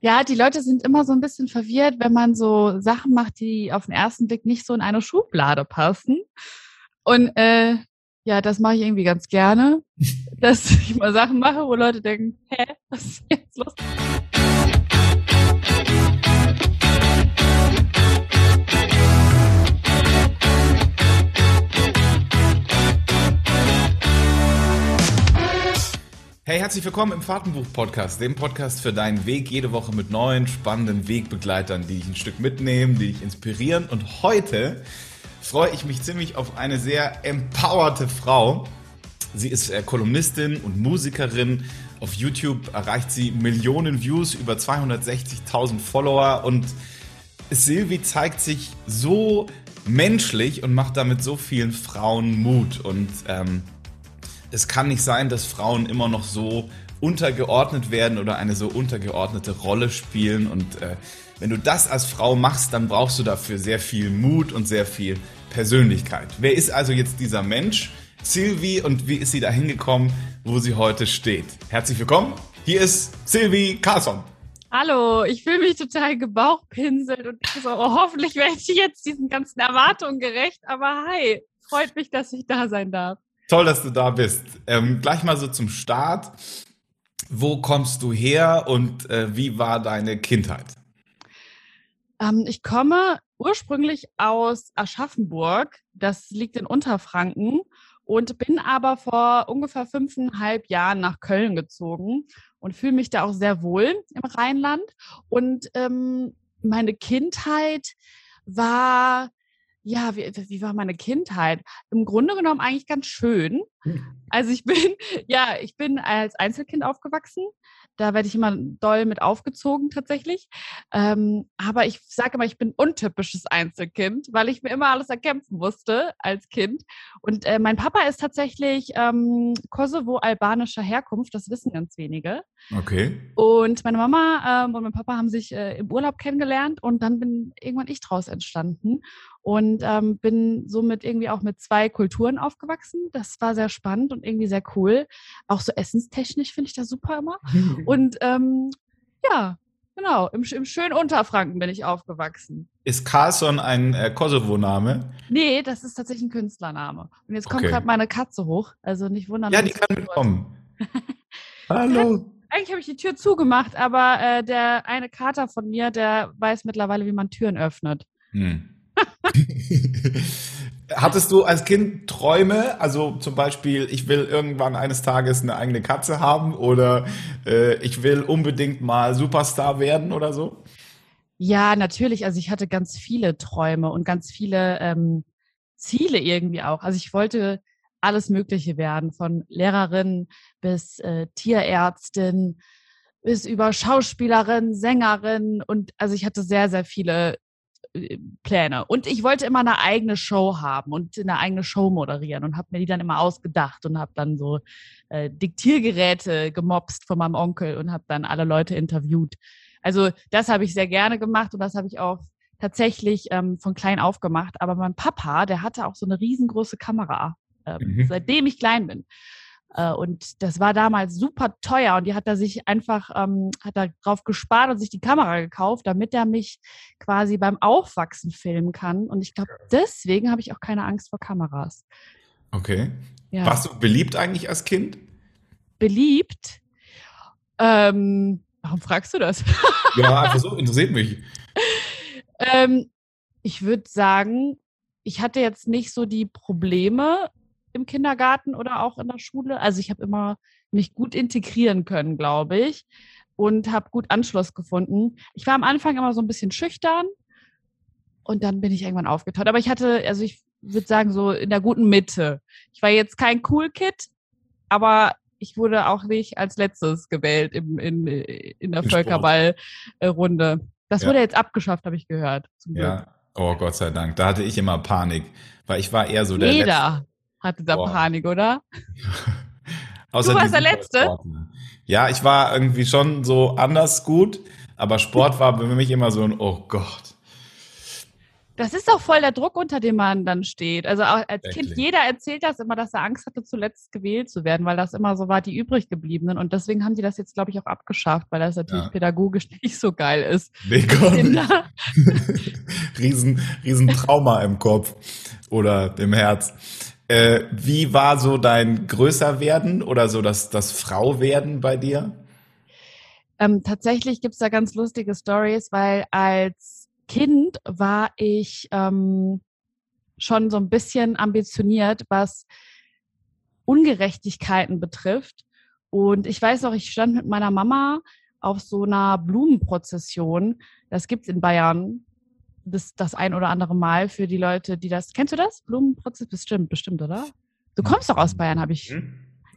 Ja, die Leute sind immer so ein bisschen verwirrt, wenn man so Sachen macht, die auf den ersten Blick nicht so in eine Schublade passen. Und äh, ja, das mache ich irgendwie ganz gerne, dass ich mal Sachen mache, wo Leute denken, hä, was ist jetzt los? Hey, herzlich willkommen im Fahrtenbuch-Podcast, dem Podcast für deinen Weg jede Woche mit neuen, spannenden Wegbegleitern, die dich ein Stück mitnehmen, die dich inspirieren. Und heute freue ich mich ziemlich auf eine sehr empowerte Frau. Sie ist äh, Kolumnistin und Musikerin. Auf YouTube erreicht sie Millionen Views, über 260.000 Follower und Silvi zeigt sich so menschlich und macht damit so vielen Frauen Mut. Und ähm, es kann nicht sein, dass Frauen immer noch so untergeordnet werden oder eine so untergeordnete Rolle spielen. Und äh, wenn du das als Frau machst, dann brauchst du dafür sehr viel Mut und sehr viel Persönlichkeit. Wer ist also jetzt dieser Mensch? Sylvie und wie ist sie da hingekommen, wo sie heute steht? Herzlich willkommen. Hier ist Sylvie Carlson. Hallo, ich fühle mich total gebauchpinselt und so, oh, hoffentlich werde ich jetzt diesen ganzen Erwartungen gerecht. Aber hi, freut mich, dass ich da sein darf. Toll, dass du da bist. Ähm, gleich mal so zum Start. Wo kommst du her und äh, wie war deine Kindheit? Ähm, ich komme ursprünglich aus Aschaffenburg. Das liegt in Unterfranken und bin aber vor ungefähr fünfeinhalb Jahren nach Köln gezogen und fühle mich da auch sehr wohl im Rheinland. Und ähm, meine Kindheit war ja, wie, wie war meine Kindheit? Im Grunde genommen eigentlich ganz schön. Hm. Also ich bin, ja, ich bin als Einzelkind aufgewachsen. Da werde ich immer doll mit aufgezogen tatsächlich. Ähm, aber ich sage immer, ich bin untypisches Einzelkind, weil ich mir immer alles erkämpfen musste als Kind. Und äh, mein Papa ist tatsächlich ähm, Kosovo-albanischer Herkunft, das wissen ganz wenige. Okay. Und meine Mama ähm, und mein Papa haben sich äh, im Urlaub kennengelernt und dann bin irgendwann ich draus entstanden und ähm, bin somit irgendwie auch mit zwei Kulturen aufgewachsen. Das war sehr spannend und irgendwie sehr cool. Auch so essenstechnisch finde ich das super immer. und ähm, ja, genau, im, im schönen Unterfranken bin ich aufgewachsen. Ist Carlson ein äh, Kosovo-Name? Nee, das ist tatsächlich ein Künstlername. Und jetzt kommt okay. gerade meine Katze hoch, also nicht wundern. Ja, die kann mitkommen. Hallo. Eigentlich habe ich die Tür zugemacht, aber äh, der eine Kater von mir, der weiß mittlerweile, wie man Türen öffnet. Hm. Hattest du als Kind Träume? Also zum Beispiel, ich will irgendwann eines Tages eine eigene Katze haben oder äh, ich will unbedingt mal Superstar werden oder so? Ja, natürlich. Also ich hatte ganz viele Träume und ganz viele ähm, Ziele irgendwie auch. Also ich wollte alles Mögliche werden, von Lehrerin bis äh, Tierärztin bis über Schauspielerin, Sängerin und also ich hatte sehr, sehr viele Pläne. Und ich wollte immer eine eigene Show haben und eine eigene Show moderieren und habe mir die dann immer ausgedacht und habe dann so äh, Diktiergeräte gemobst von meinem Onkel und habe dann alle Leute interviewt. Also das habe ich sehr gerne gemacht und das habe ich auch tatsächlich ähm, von klein auf gemacht. Aber mein Papa, der hatte auch so eine riesengroße Kamera, äh, mhm. seitdem ich klein bin. Äh, und das war damals super teuer und die hat er sich einfach, ähm, hat er drauf gespart und sich die Kamera gekauft, damit er mich quasi beim Aufwachsen filmen kann. Und ich glaube, deswegen habe ich auch keine Angst vor Kameras. Okay. Ja. Warst du beliebt eigentlich als Kind? Beliebt? Ähm, warum fragst du das? ja, einfach so, interessiert mich. ähm, ich würde sagen, ich hatte jetzt nicht so die Probleme, im Kindergarten oder auch in der Schule. Also ich habe immer mich gut integrieren können, glaube ich, und habe gut Anschluss gefunden. Ich war am Anfang immer so ein bisschen schüchtern und dann bin ich irgendwann aufgetaut. Aber ich hatte, also ich würde sagen, so in der guten Mitte. Ich war jetzt kein Cool Kid, aber ich wurde auch nicht als letztes gewählt im, in, in der Völkerballrunde. Das ja. wurde jetzt abgeschafft, habe ich gehört. ja. Oh Gott sei Dank. Da hatte ich immer Panik, weil ich war eher so der Jeder. Hatte da Boah. Panik, oder? du warst der Letzte. Sporten. Ja, ich war irgendwie schon so anders gut, aber Sport war für mich immer so ein Oh Gott. Das ist auch voll der Druck, unter dem man dann steht. Also auch als? Kind, jeder erzählt das immer, dass er Angst hatte, zuletzt gewählt zu werden, weil das immer so war, die übrig gebliebenen. Und deswegen haben die das jetzt, glaube ich, auch abgeschafft, weil das natürlich Ja. pädagogisch nicht so geil ist. Kinder. riesen, riesen Trauma im Kopf oder im Herz. Äh, wie war so dein Größerwerden oder so das, das Frauwerden bei dir? Ähm, tatsächlich gibt's da ganz lustige Stories, weil als Kind war ich ähm, schon so ein bisschen ambitioniert, was Ungerechtigkeiten betrifft. Und ich weiß auch, ich stand mit meiner Mama auf so einer Blumenprozession. Das gibt's in Bayern das, das ein oder andere Mal für die Leute, die das. Kennst du das? Blumenprozess? Bestimmt, bestimmt, oder? Du kommst doch aus Bayern, habe ich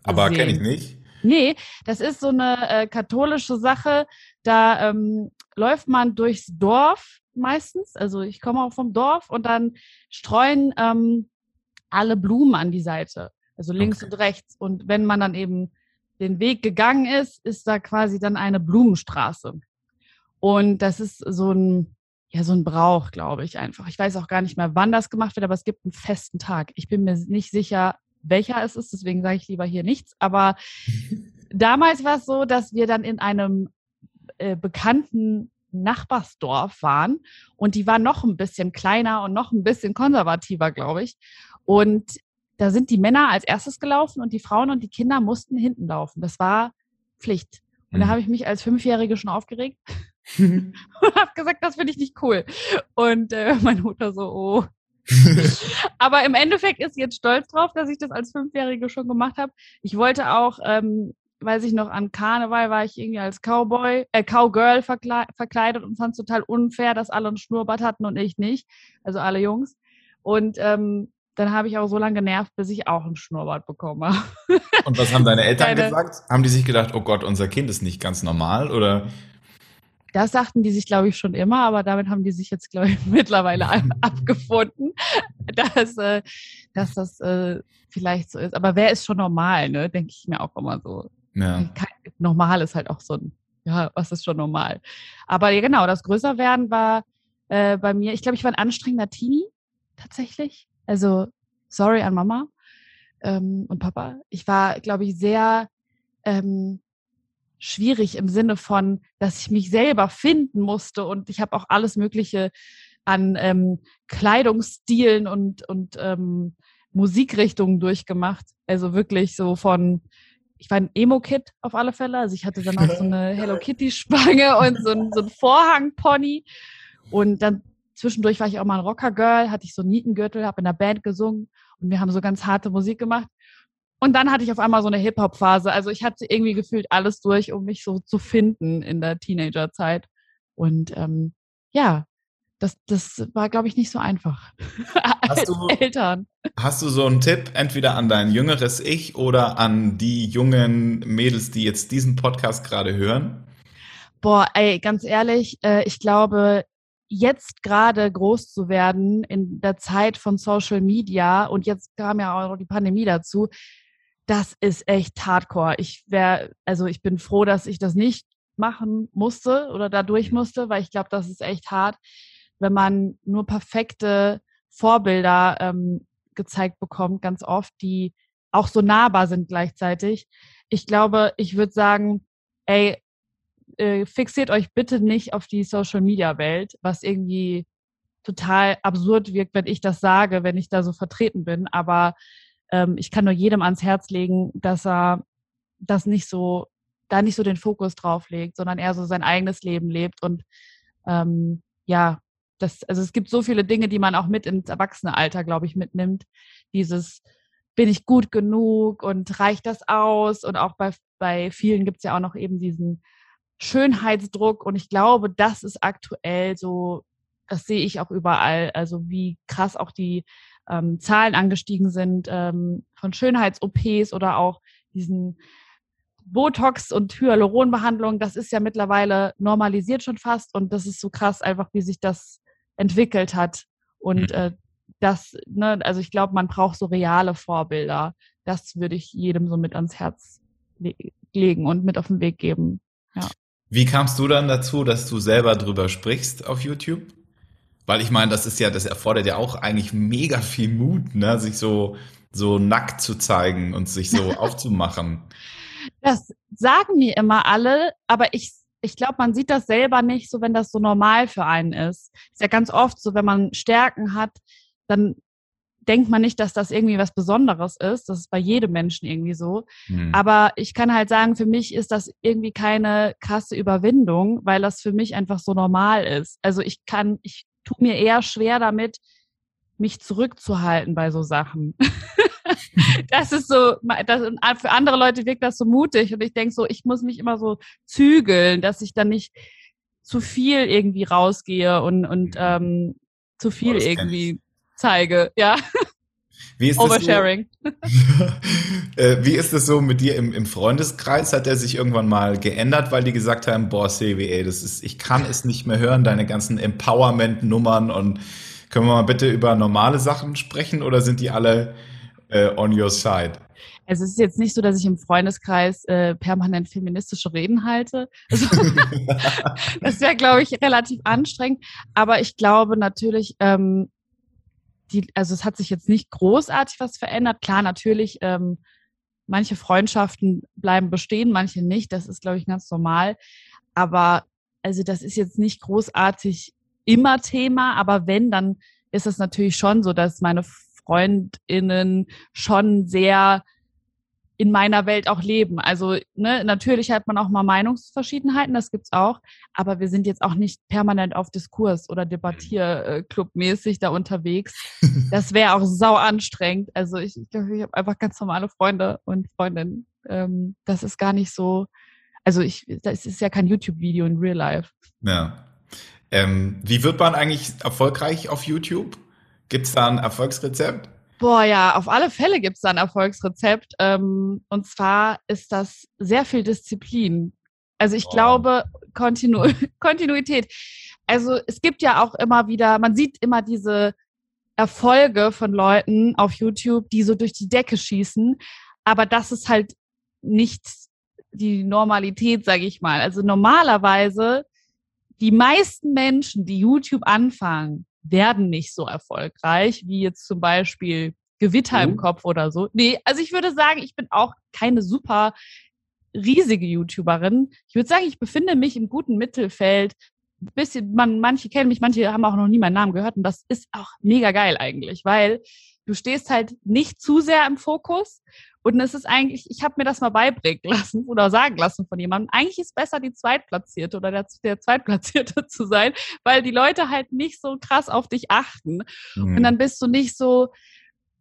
Aber Gesehen. kenne ich nicht. Nee, das ist so eine äh, katholische Sache. Da ähm, läuft man durchs Dorf meistens. Also ich komme auch vom Dorf und dann streuen ähm, alle Blumen an die Seite. Also links Okay. und rechts. Und wenn man dann eben den Weg gegangen ist, ist da quasi dann eine Blumenstraße. Und das ist so ein, ja, so ein Brauch, glaube ich einfach. Ich weiß auch gar nicht mehr, wann das gemacht wird, aber es gibt einen festen Tag. Ich bin mir nicht sicher, welcher es ist, deswegen sage ich lieber hier nichts. Aber damals war es so, dass wir dann in einem äh, bekannten Nachbarsdorf waren und die war noch ein bisschen kleiner und noch ein bisschen konservativer, glaube ich. Und da sind die Männer als erstes gelaufen und die Frauen und die Kinder mussten hinten laufen. Das war Pflicht. Und da Mhm. habe ich mich als Fünfjährige schon aufgeregt und habe gesagt, das finde ich nicht cool. Und äh, meine Mutter so, oh. Aber im Endeffekt ist sie jetzt stolz drauf, dass ich das als Fünfjährige schon gemacht habe. Ich wollte auch, ähm, weiß ich noch, an Karneval war ich irgendwie als Cowboy, äh, Cowgirl verkle verkleidet und fand es total unfair, dass alle einen Schnurrbart hatten und ich nicht. Also alle Jungs. Und ähm, dann habe ich auch so lange genervt, bis ich auch einen Schnurrbart bekomme. Und was haben deine Eltern Keine- gesagt? Haben die sich gedacht, oh Gott, unser Kind ist nicht ganz normal? Oder Das sagten die sich, glaube ich, schon immer, aber damit haben die sich jetzt, glaube ich, mittlerweile ab- abgefunden, dass, äh, dass das äh, vielleicht so ist. Aber wer ist schon normal, ne? Denke ich mir auch immer so. ja. Normal ist halt auch so ein, ja, was ist schon normal? Aber ja, genau, das Größerwerden war äh, bei mir, ich glaube, ich war ein anstrengender Teenie, tatsächlich. Also, sorry an Mama ähm, und Papa. Ich war, glaube ich, sehr ähm, schwierig im Sinne von, dass ich mich selber finden musste und ich habe auch alles Mögliche an ähm, Kleidungsstilen und, und ähm, Musikrichtungen durchgemacht. Also wirklich so von, ich war ein Emo-Kid auf alle Fälle. Also ich hatte dann auch so eine Hello Kitty-Spange und so ein, so ein Vorhang-Pony. Und dann zwischendurch war ich auch mal ein Rocker-Girl, hatte ich so einen Nietengürtel, habe in der Band gesungen und wir haben so ganz harte Musik gemacht. Und dann hatte ich auf einmal so eine Hip-Hop-Phase. Also ich hatte irgendwie gefühlt alles durch, um mich so zu finden in der Teenagerzeit. Und ähm, ja, das, das war, glaube ich, nicht so einfach. Als du- Eltern. Hast du so einen Tipp, entweder an dein jüngeres Ich oder an die jungen Mädels, die jetzt diesen Podcast gerade hören? Boah, ey, ganz ehrlich, äh, ich glaube, jetzt gerade groß zu werden in der Zeit von Social Media und jetzt kam ja auch noch die Pandemie dazu, das ist echt hardcore. Ich wäre, also ich bin froh, dass ich das nicht machen musste oder dadurch musste, weil ich glaube, das ist echt hart, wenn man nur perfekte Vorbilder ähm, gezeigt bekommt, ganz oft, die auch so nahbar sind gleichzeitig. Ich glaube, ich würde sagen, ey, äh, fixiert euch bitte nicht auf die Social Media Welt, was irgendwie total absurd wirkt, wenn ich das sage, wenn ich da so vertreten bin. Aber ähm, ich kann nur jedem ans Herz legen, dass er das nicht so, da nicht so den Fokus drauf legt, sondern eher so sein eigenes Leben lebt. Und ähm, ja, das, also es gibt so viele Dinge, die man auch mit ins Erwachsenealter, glaube ich, mitnimmt. Dieses bin ich gut genug und reicht das aus? Und auch bei, bei vielen gibt es ja auch noch eben diesen Schönheitsdruck. Und ich glaube, das ist aktuell so, das sehe ich auch überall, also wie krass auch die ähm, Zahlen angestiegen sind ähm, von Schönheits-OPs oder auch diesen Botox- und Hyaluronbehandlungen. Das ist ja mittlerweile normalisiert schon fast und das ist so krass einfach, wie sich das entwickelt hat. Und Mhm. äh, das, ne, also ich glaube, man braucht so reale Vorbilder. Das würde ich jedem so mit ans Herz le legen und mit auf den Weg geben. Wie kamst du dann dazu, dass du selber drüber sprichst auf YouTube? Weil ich meine, das ist ja, das erfordert ja auch eigentlich mega viel Mut, ne, sich so, so nackt zu zeigen und sich so aufzumachen. Das sagen mir immer alle, aber ich, ich glaube, man sieht das selber nicht so, wenn das so normal für einen ist. Ist ja ganz oft so, wenn man Stärken hat, dann denkt man nicht, dass das irgendwie was Besonderes ist. Das ist bei jedem Menschen irgendwie so. Hm. Aber ich kann halt sagen, für mich ist das irgendwie keine krasse Überwindung, weil das für mich einfach so normal ist. Also ich kann, ich tue mir eher schwer damit, mich zurückzuhalten bei so Sachen. das ist so, das, für andere Leute wirkt das so mutig und ich denke so, ich muss mich immer so zügeln, dass ich dann nicht zu viel irgendwie rausgehe und, und hm. ähm, zu viel irgendwie zeige, ja. Wie ist Oversharing. So, äh, wie ist das so mit dir im, im, Freundeskreis? Hat er sich irgendwann mal geändert, weil die gesagt haben, boah, Sevi, ey, das ist, ich kann es nicht mehr hören, deine ganzen Empowerment-Nummern und können wir mal bitte über normale Sachen sprechen oder sind die alle äh, on your side? Also es ist jetzt nicht so, dass ich im Freundeskreis äh, permanent feministische Reden halte. Also, das wäre, glaube ich, relativ anstrengend. Aber ich glaube natürlich, ähm, die, also es hat sich jetzt nicht großartig was verändert. Klar, natürlich, ähm, manche Freundschaften bleiben bestehen, manche nicht. Das ist, glaube ich, ganz normal. Aber also das ist jetzt nicht großartig immer Thema, aber wenn, dann ist es natürlich schon so, dass meine Freundinnen schon sehr in meiner Welt auch leben. Also ne, natürlich hat man auch mal Meinungsverschiedenheiten, das gibt's auch, aber wir sind jetzt auch nicht permanent auf Diskurs oder Debattierclub-mäßig da unterwegs. Das wäre auch sau anstrengend. Also ich, ich glaube, ich habe einfach ganz normale Freunde und Freundinnen. Ähm, das ist gar nicht so. Also ich, das ist ja kein YouTube-Video in Real Life. Ja. Ähm, wie wird man eigentlich erfolgreich auf YouTube? Gibt es da ein Erfolgsrezept? Boah, ja, auf alle Fälle gibt es da ein Erfolgsrezept. Ähm, und zwar ist das sehr viel Disziplin. Also ich oh. glaube, Kontinu Kontinuität. Also es gibt ja auch immer wieder, man sieht immer diese Erfolge von Leuten auf YouTube, die so durch die Decke schießen. Aber das ist halt nicht die Normalität, sage ich mal. Also normalerweise, die meisten Menschen, die YouTube anfangen, werden nicht so erfolgreich wie jetzt zum Beispiel Gewitter mhm. im Kopf oder so. Nee, also ich würde sagen, ich bin auch keine super riesige YouTuberin. Ich würde sagen, ich befinde mich im guten Mittelfeld. Bisschen, man, manche kennen mich, manche haben auch noch nie meinen Namen gehört und das ist auch mega geil eigentlich, weil du stehst halt nicht zu sehr im Fokus und es ist eigentlich, ich habe mir das mal beibringen lassen oder sagen lassen von jemandem, eigentlich ist besser die Zweitplatzierte oder der, der Zweitplatzierte zu sein, weil die Leute halt nicht so krass auf dich achten. Mhm. Und dann bist du nicht so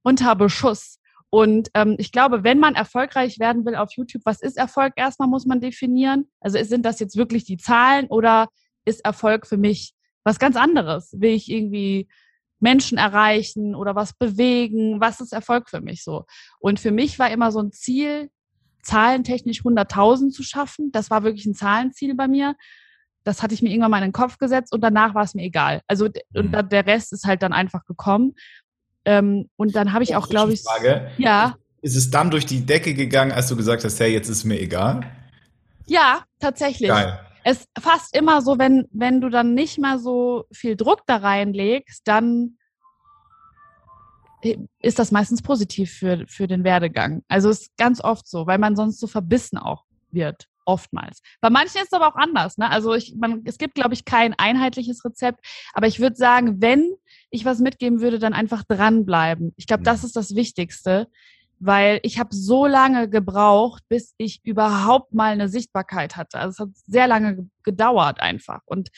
unter Beschuss. Und ähm, ich glaube, wenn man erfolgreich werden will auf YouTube, was ist Erfolg? Erstmal muss man definieren. Also sind das jetzt wirklich die Zahlen oder ist Erfolg für mich was ganz anderes? Will ich irgendwie Menschen erreichen oder was bewegen? Was ist Erfolg für mich so? Und für mich war immer so ein Ziel, zahlentechnisch 100.000 zu schaffen. Das war wirklich ein Zahlenziel bei mir. Das hatte ich mir irgendwann mal in den Kopf gesetzt und danach war es mir egal. Also und mhm. der Rest ist halt dann einfach gekommen. Ähm, und dann habe ich auch, glaube ich, Frage. ja. Ist es dann durch die Decke gegangen, als du gesagt hast, hey, jetzt ist mir egal? Ja, tatsächlich. Geil es fast immer so, wenn, wenn du dann nicht mehr so viel Druck da reinlegst, dann ist das meistens positiv für, für den Werdegang. Also ist ganz oft so, weil man sonst so verbissen auch wird. Oftmals. Bei manchen ist es aber auch anders. Ne? Also ich, man, es gibt, glaube ich, kein einheitliches Rezept. Aber ich würde sagen, wenn ich was mitgeben würde, dann einfach dranbleiben. Ich glaube, das ist das Wichtigste weil ich habe so lange gebraucht, bis ich überhaupt mal eine Sichtbarkeit hatte. Also es hat sehr lange gedauert einfach. Und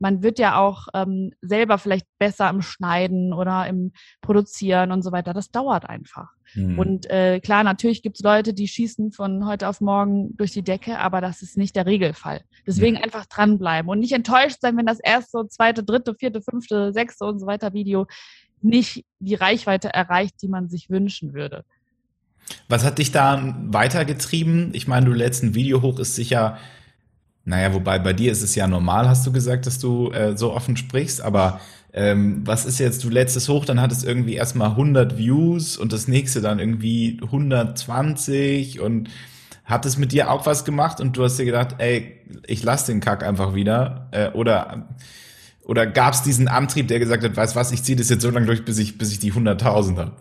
man wird ja auch ähm, selber vielleicht besser im Schneiden oder im Produzieren und so weiter. Das dauert einfach. Mhm. Und äh, klar, natürlich gibt es Leute, die schießen von heute auf morgen durch die Decke, aber das ist nicht der Regelfall. Deswegen mhm. einfach dranbleiben und nicht enttäuscht sein, wenn das erste, zweite, dritte, vierte, fünfte, sechste und so weiter Video nicht die Reichweite erreicht, die man sich wünschen würde. Was hat dich da weitergetrieben? Ich meine, du lädst ein Video hoch, ist sicher, naja, wobei bei dir ist es ja normal, hast du gesagt, dass du äh, so offen sprichst, aber ähm, was ist jetzt, du lädst es hoch, dann hat es irgendwie erstmal 100 Views und das nächste dann irgendwie 120 und hat es mit dir auch was gemacht und du hast dir gedacht, ey, ich lass den Kack einfach wieder äh, oder Oder gab es diesen Antrieb, der gesagt hat, weißt was, ich ziehe das jetzt so lange durch, bis ich, bis ich die 100.000 habe?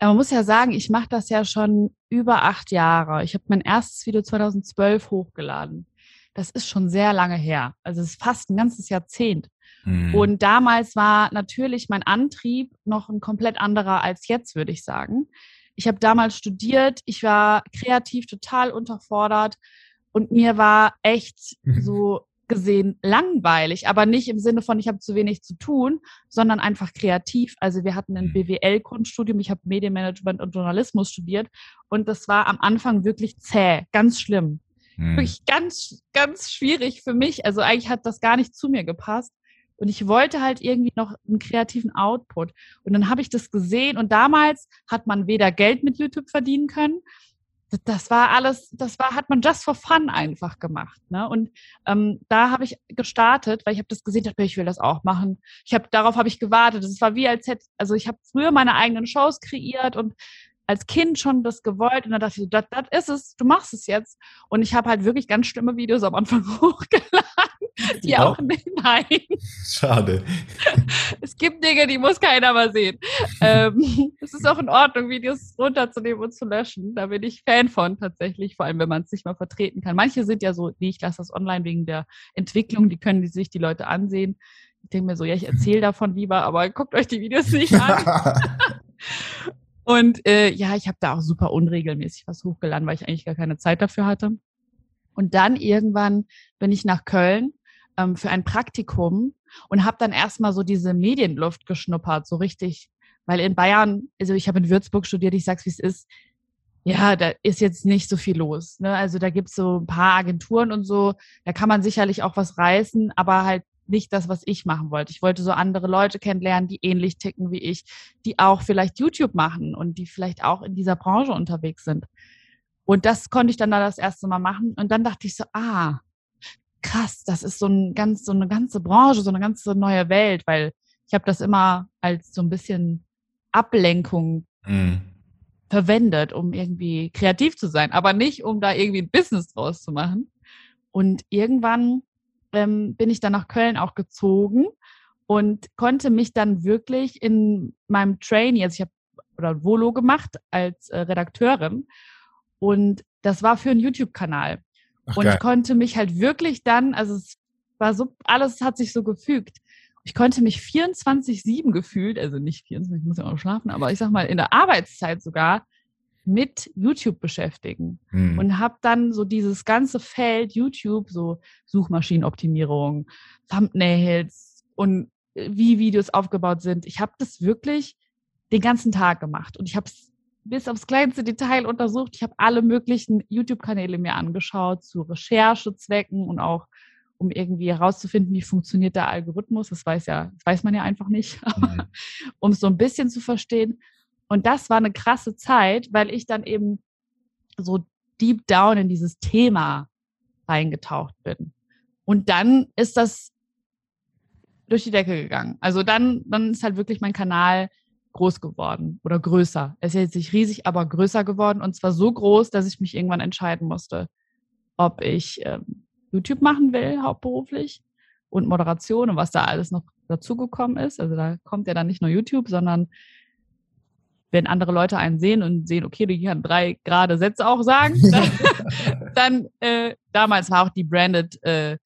Man muss ja sagen, ich mache das ja schon über acht Jahre. Ich habe mein erstes Video 2012 hochgeladen. Das ist schon sehr lange her. Also es ist fast ein ganzes Jahrzehnt. Mhm. Und damals war natürlich mein Antrieb noch ein komplett anderer als jetzt, würde ich sagen. Ich habe damals studiert, ich war kreativ total unterfordert und mir war echt mhm. so gesehen langweilig, aber nicht im Sinne von, ich habe zu wenig zu tun, sondern einfach kreativ. Also wir hatten ein mhm. BWL-Grundstudium, ich habe Medienmanagement und Journalismus studiert und das war am Anfang wirklich zäh, ganz schlimm. Mhm. Wirklich ganz, ganz schwierig für mich. Also eigentlich hat das gar nicht zu mir gepasst. Und ich wollte halt irgendwie noch einen kreativen Output. Und dann habe ich das gesehen und damals hat man weder Geld mit YouTube verdienen können, das war alles, das war, hat man just for fun einfach gemacht. Ne? Und ähm, da habe ich gestartet, weil ich habe das gesehen, dachte, ich will das auch machen. Ich habe darauf habe ich gewartet. Es war wie als hätte, also ich habe früher meine eigenen Shows kreiert und als Kind schon das gewollt und dann dachte ich so, das, das ist es, du machst es jetzt. Und ich habe halt wirklich ganz schlimme Videos am Anfang hochgeladen, die ja. auch nicht, nein. Schade. Es gibt Dinge, die muss keiner mal sehen. ähm, es ist auch in Ordnung, Videos runterzunehmen und zu löschen. Da bin ich Fan von tatsächlich, vor allem wenn man es nicht mal vertreten kann. Manche sind ja so, nee, ich lasse das online wegen der Entwicklung, die können die sich die Leute ansehen. Ich denke mir so, ja, ich erzähle davon lieber, aber guckt euch die Videos nicht an. Und äh, ja, ich habe da auch super unregelmäßig was hochgeladen, weil ich eigentlich gar keine Zeit dafür hatte. Und dann irgendwann bin ich nach Köln ähm, für ein Praktikum und habe dann erstmal so diese Medienluft geschnuppert, so richtig. Weil in Bayern, also ich habe in Würzburg studiert, ich sag's wie es ist, ja, da ist jetzt nicht so viel los. Ne? Also da gibt's so ein paar Agenturen und so, da kann man sicherlich auch was reißen, aber halt nicht das, was ich machen wollte. Ich wollte so andere Leute kennenlernen, die ähnlich ticken wie ich, die auch vielleicht YouTube machen und die vielleicht auch in dieser Branche unterwegs sind. Und das konnte ich dann da das erste Mal machen. Und dann dachte ich so, ah, krass, das ist so, ein ganz, so eine ganze Branche, so eine ganze neue Welt, weil ich habe das immer als so ein bisschen Ablenkung mhm. verwendet, um irgendwie kreativ zu sein, aber nicht, um da irgendwie ein Business draus zu machen. Und irgendwann ähm, bin ich dann nach Köln auch gezogen und konnte mich dann wirklich in meinem Trainee, also ich habe oder Volo gemacht als äh, Redakteurin und das war für einen YouTube-Kanal und geil. konnte mich halt wirklich dann, also es war so, alles hat sich so gefügt. Ich konnte mich 24-7 gefühlt, also nicht 24, ich muss ja auch schlafen, aber ich sag mal in der Arbeitszeit sogar mit YouTube beschäftigen mhm. und habe dann so dieses ganze Feld YouTube, so Suchmaschinenoptimierung, Thumbnails und äh, wie Videos aufgebaut sind. Ich habe das wirklich den ganzen Tag gemacht und ich habe es bis aufs kleinste Detail untersucht. Ich habe alle möglichen YouTube-Kanäle mir angeschaut zu Recherchezwecken und auch um irgendwie herauszufinden, wie funktioniert der Algorithmus. Das weiß ja, das weiß man ja einfach nicht, um es so ein bisschen zu verstehen. Und das war eine krasse Zeit, weil ich dann eben so deep down in dieses Thema reingetaucht bin. Und dann ist das durch die Decke gegangen. Also dann, dann ist halt wirklich mein Kanal groß geworden oder größer. Er ist jetzt nicht riesig, aber größer geworden und zwar so groß, dass ich mich irgendwann entscheiden musste, ob ich ähm, YouTube machen will, hauptberuflich und Moderation und was da alles noch dazugekommen ist. Also da kommt ja dann nicht nur YouTube, sondern wenn andere Leute einen sehen und sehen, okay, du kann drei gerade Sätze auch sagen, dann, dann äh, damals war auch die branded äh,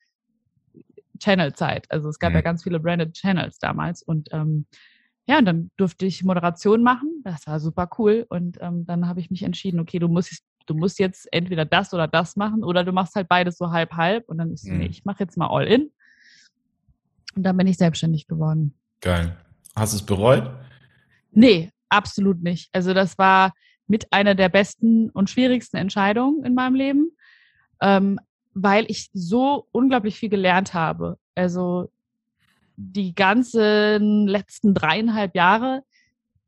Channel-Zeit. Also es gab mhm. ja ganz viele branded Channels damals und ähm, ja, und dann durfte ich Moderation machen. Das war super cool. Und ähm, dann habe ich mich entschieden, okay, du musst, du musst jetzt entweder das oder das machen oder du machst halt beides so halb halb. Und dann ist mhm. nee, ich mache jetzt mal all in. Und dann bin ich selbstständig geworden. Geil. Hast du es bereut? Nee, absolut nicht. Also das war mit einer der besten und schwierigsten Entscheidungen in meinem Leben, ähm, weil ich so unglaublich viel gelernt habe. Also die ganzen letzten dreieinhalb Jahre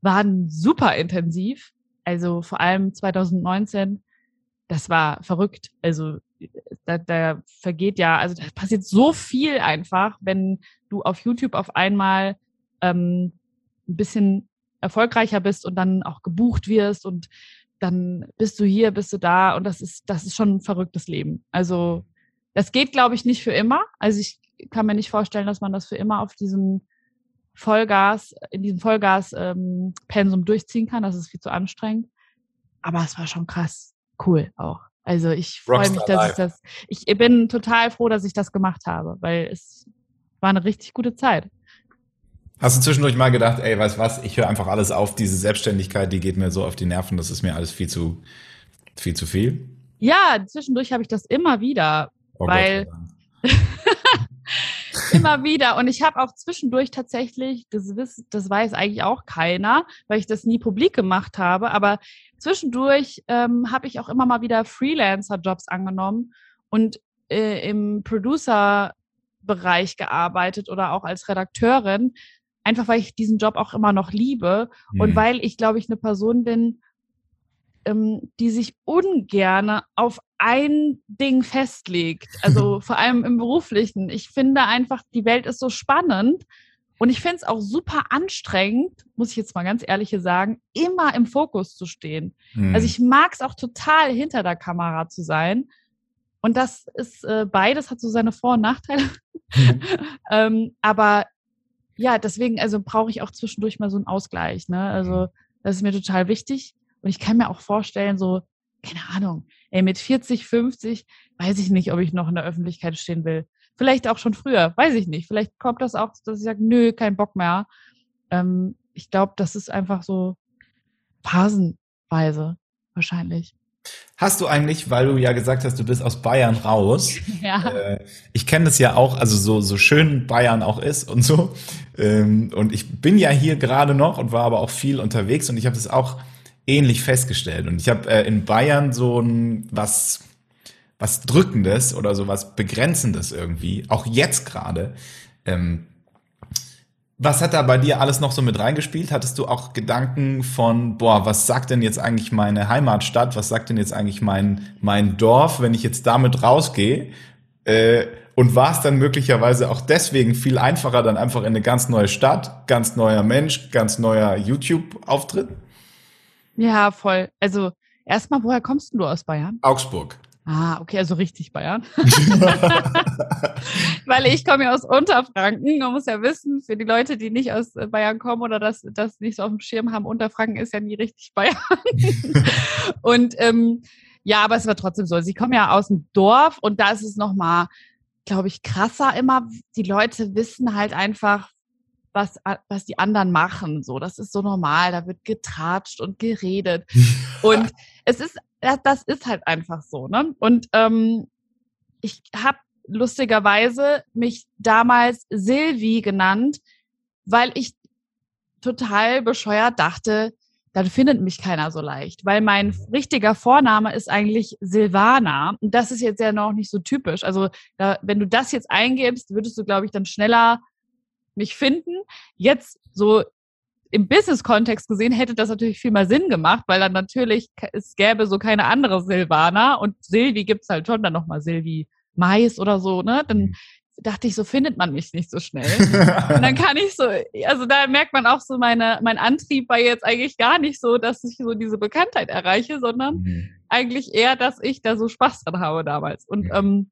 waren super intensiv. Also vor allem 2019, das war verrückt. Also da, da vergeht ja, also da passiert so viel einfach, wenn du auf YouTube auf einmal ähm, ein bisschen erfolgreicher bist und dann auch gebucht wirst und dann bist du hier, bist du da und das ist, das ist schon ein verrücktes Leben. Also das geht, glaube ich, nicht für immer. Also ich kann mir nicht vorstellen, dass man das für immer auf diesem Vollgas, in diesem Vollgas-Pensum ähm, durchziehen kann. Das ist viel zu anstrengend. Aber es war schon krass cool auch. Also ich freue mich, dass ich das, ich bin total froh, dass ich das gemacht habe, weil es war eine richtig gute Zeit. Hast du zwischendurch mal gedacht, ey, weißt was, ich höre einfach alles auf, diese Selbstständigkeit, die geht mir so auf die Nerven, das ist mir alles viel zu, viel zu viel? Ja, zwischendurch habe ich das immer wieder, oh weil immer wieder. Und ich habe auch zwischendurch tatsächlich, das, das weiß eigentlich auch keiner, weil ich das nie publik gemacht habe, aber zwischendurch ähm, habe ich auch immer mal wieder Freelancer-Jobs angenommen und äh, im Producer-Bereich gearbeitet oder auch als Redakteurin, einfach weil ich diesen Job auch immer noch liebe mhm. und weil ich, glaube ich, eine Person bin, ähm, die sich ungerne auf ein Ding festlegt. Also vor allem im beruflichen. Ich finde einfach, die Welt ist so spannend und ich finde es auch super anstrengend, muss ich jetzt mal ganz ehrlich sagen, immer im Fokus zu stehen. Mhm. Also ich mag es auch total, hinter der Kamera zu sein. Und das ist äh, beides, hat so seine Vor- und Nachteile. Mhm. ähm, aber ja, deswegen, also brauche ich auch zwischendurch mal so einen Ausgleich. Ne? Also das ist mir total wichtig. Und ich kann mir auch vorstellen, so, keine Ahnung, ey, mit 40, 50 weiß ich nicht, ob ich noch in der Öffentlichkeit stehen will. Vielleicht auch schon früher, weiß ich nicht. Vielleicht kommt das auch, dass ich sage, nö, kein Bock mehr. Ähm, ich glaube, das ist einfach so phasenweise wahrscheinlich. Hast du eigentlich, weil du ja gesagt hast, du bist aus Bayern raus. Ja. Äh, ich kenne das ja auch, also so, so schön Bayern auch ist und so. Ähm, und ich bin ja hier gerade noch und war aber auch viel unterwegs und ich habe das auch ähnlich festgestellt. Und ich habe äh, in Bayern so ein was was Drückendes oder so was Begrenzendes irgendwie, auch jetzt gerade. Ähm, was hat da bei dir alles noch so mit reingespielt? Hattest du auch Gedanken von, boah, was sagt denn jetzt eigentlich meine Heimatstadt? Was sagt denn jetzt eigentlich mein, mein Dorf, wenn ich jetzt damit rausgehe? Äh, und war es dann möglicherweise auch deswegen viel einfacher, dann einfach in eine ganz neue Stadt, ganz neuer Mensch, ganz neuer YouTube-Auftritt? Ja, voll. Also erstmal, woher kommst du aus Bayern? Augsburg. Ah, okay, also richtig Bayern. Weil ich komme ja aus Unterfranken. Man muss ja wissen, für die Leute, die nicht aus äh, Bayern kommen oder das, das nicht so auf dem Schirm haben, Unterfranken ist ja nie richtig Bayern. und ähm, ja, aber es war trotzdem so. Sie kommen ja aus dem Dorf und da ist es nochmal, glaube ich, krasser immer. Die Leute wissen halt einfach, was, was die anderen machen. So, das ist so normal. Da wird getratscht und geredet. und es ist das, ist halt einfach so. Ne? Und ähm, ich habe lustigerweise mich damals Silvi genannt, weil ich total bescheuert dachte, dann findet mich keiner so leicht, weil mein richtiger Vorname ist eigentlich Silvana und das ist jetzt ja noch nicht so typisch. Also da, wenn du das jetzt eingibst, würdest du, glaube ich, dann schneller mich finden. Jetzt so im Business-Kontext gesehen hätte das natürlich viel mehr Sinn gemacht, weil dann natürlich es gäbe so keine andere Silvana und Silvi gibt's halt schon dann nochmal Silvi Mais oder so, ne? Dann mhm. dachte ich, so findet man mich nicht so schnell. und dann kann ich so, also da merkt man auch so meine, mein Antrieb war jetzt eigentlich gar nicht so, dass ich so diese Bekanntheit erreiche, sondern mhm. eigentlich eher, dass ich da so Spaß dran habe damals. Und ähm,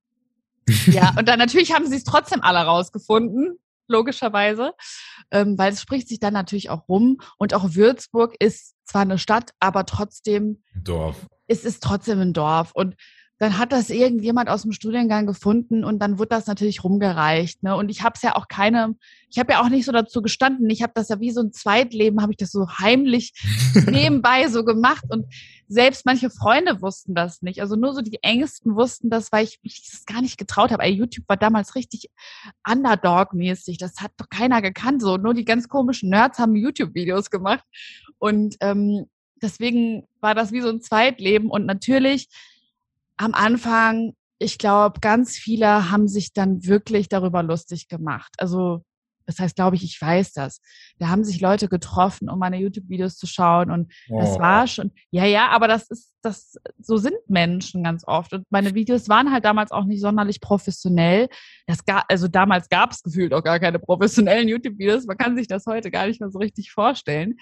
ja, und dann natürlich haben sie es trotzdem alle rausgefunden, logischerweise, ähm, weil es spricht sich dann natürlich auch rum. Und auch Würzburg ist zwar eine Stadt, aber trotzdem Dorf. Es ist trotzdem ein Dorf. Und dann hat das irgendjemand aus dem Studiengang gefunden und dann wurde das natürlich rumgereicht. Ne? Und ich habe es ja auch keine, ich habe ja auch nicht so dazu gestanden. Ich habe das ja wie so ein Zweitleben, habe ich das so heimlich nebenbei so gemacht. Und selbst manche Freunde wussten das nicht. Also nur so die Ängsten wussten das, weil ich mich das gar nicht getraut habe. YouTube war damals richtig Underdog-mäßig. Das hat doch keiner gekannt. So nur die ganz komischen Nerds haben YouTube-Videos gemacht. Und ähm, deswegen war das wie so ein Zweitleben. Und natürlich am Anfang, ich glaube, ganz viele haben sich dann wirklich darüber lustig gemacht. Also das heißt, glaube ich, ich weiß das. Da haben sich Leute getroffen, um meine YouTube-Videos zu schauen und oh. das war schon, ja, ja, aber das ist, das, so sind Menschen ganz oft und meine Videos waren halt damals auch nicht sonderlich professionell. Das gab, also damals gab es gefühlt auch gar keine professionellen YouTube-Videos. Man kann sich das heute gar nicht mehr so richtig vorstellen.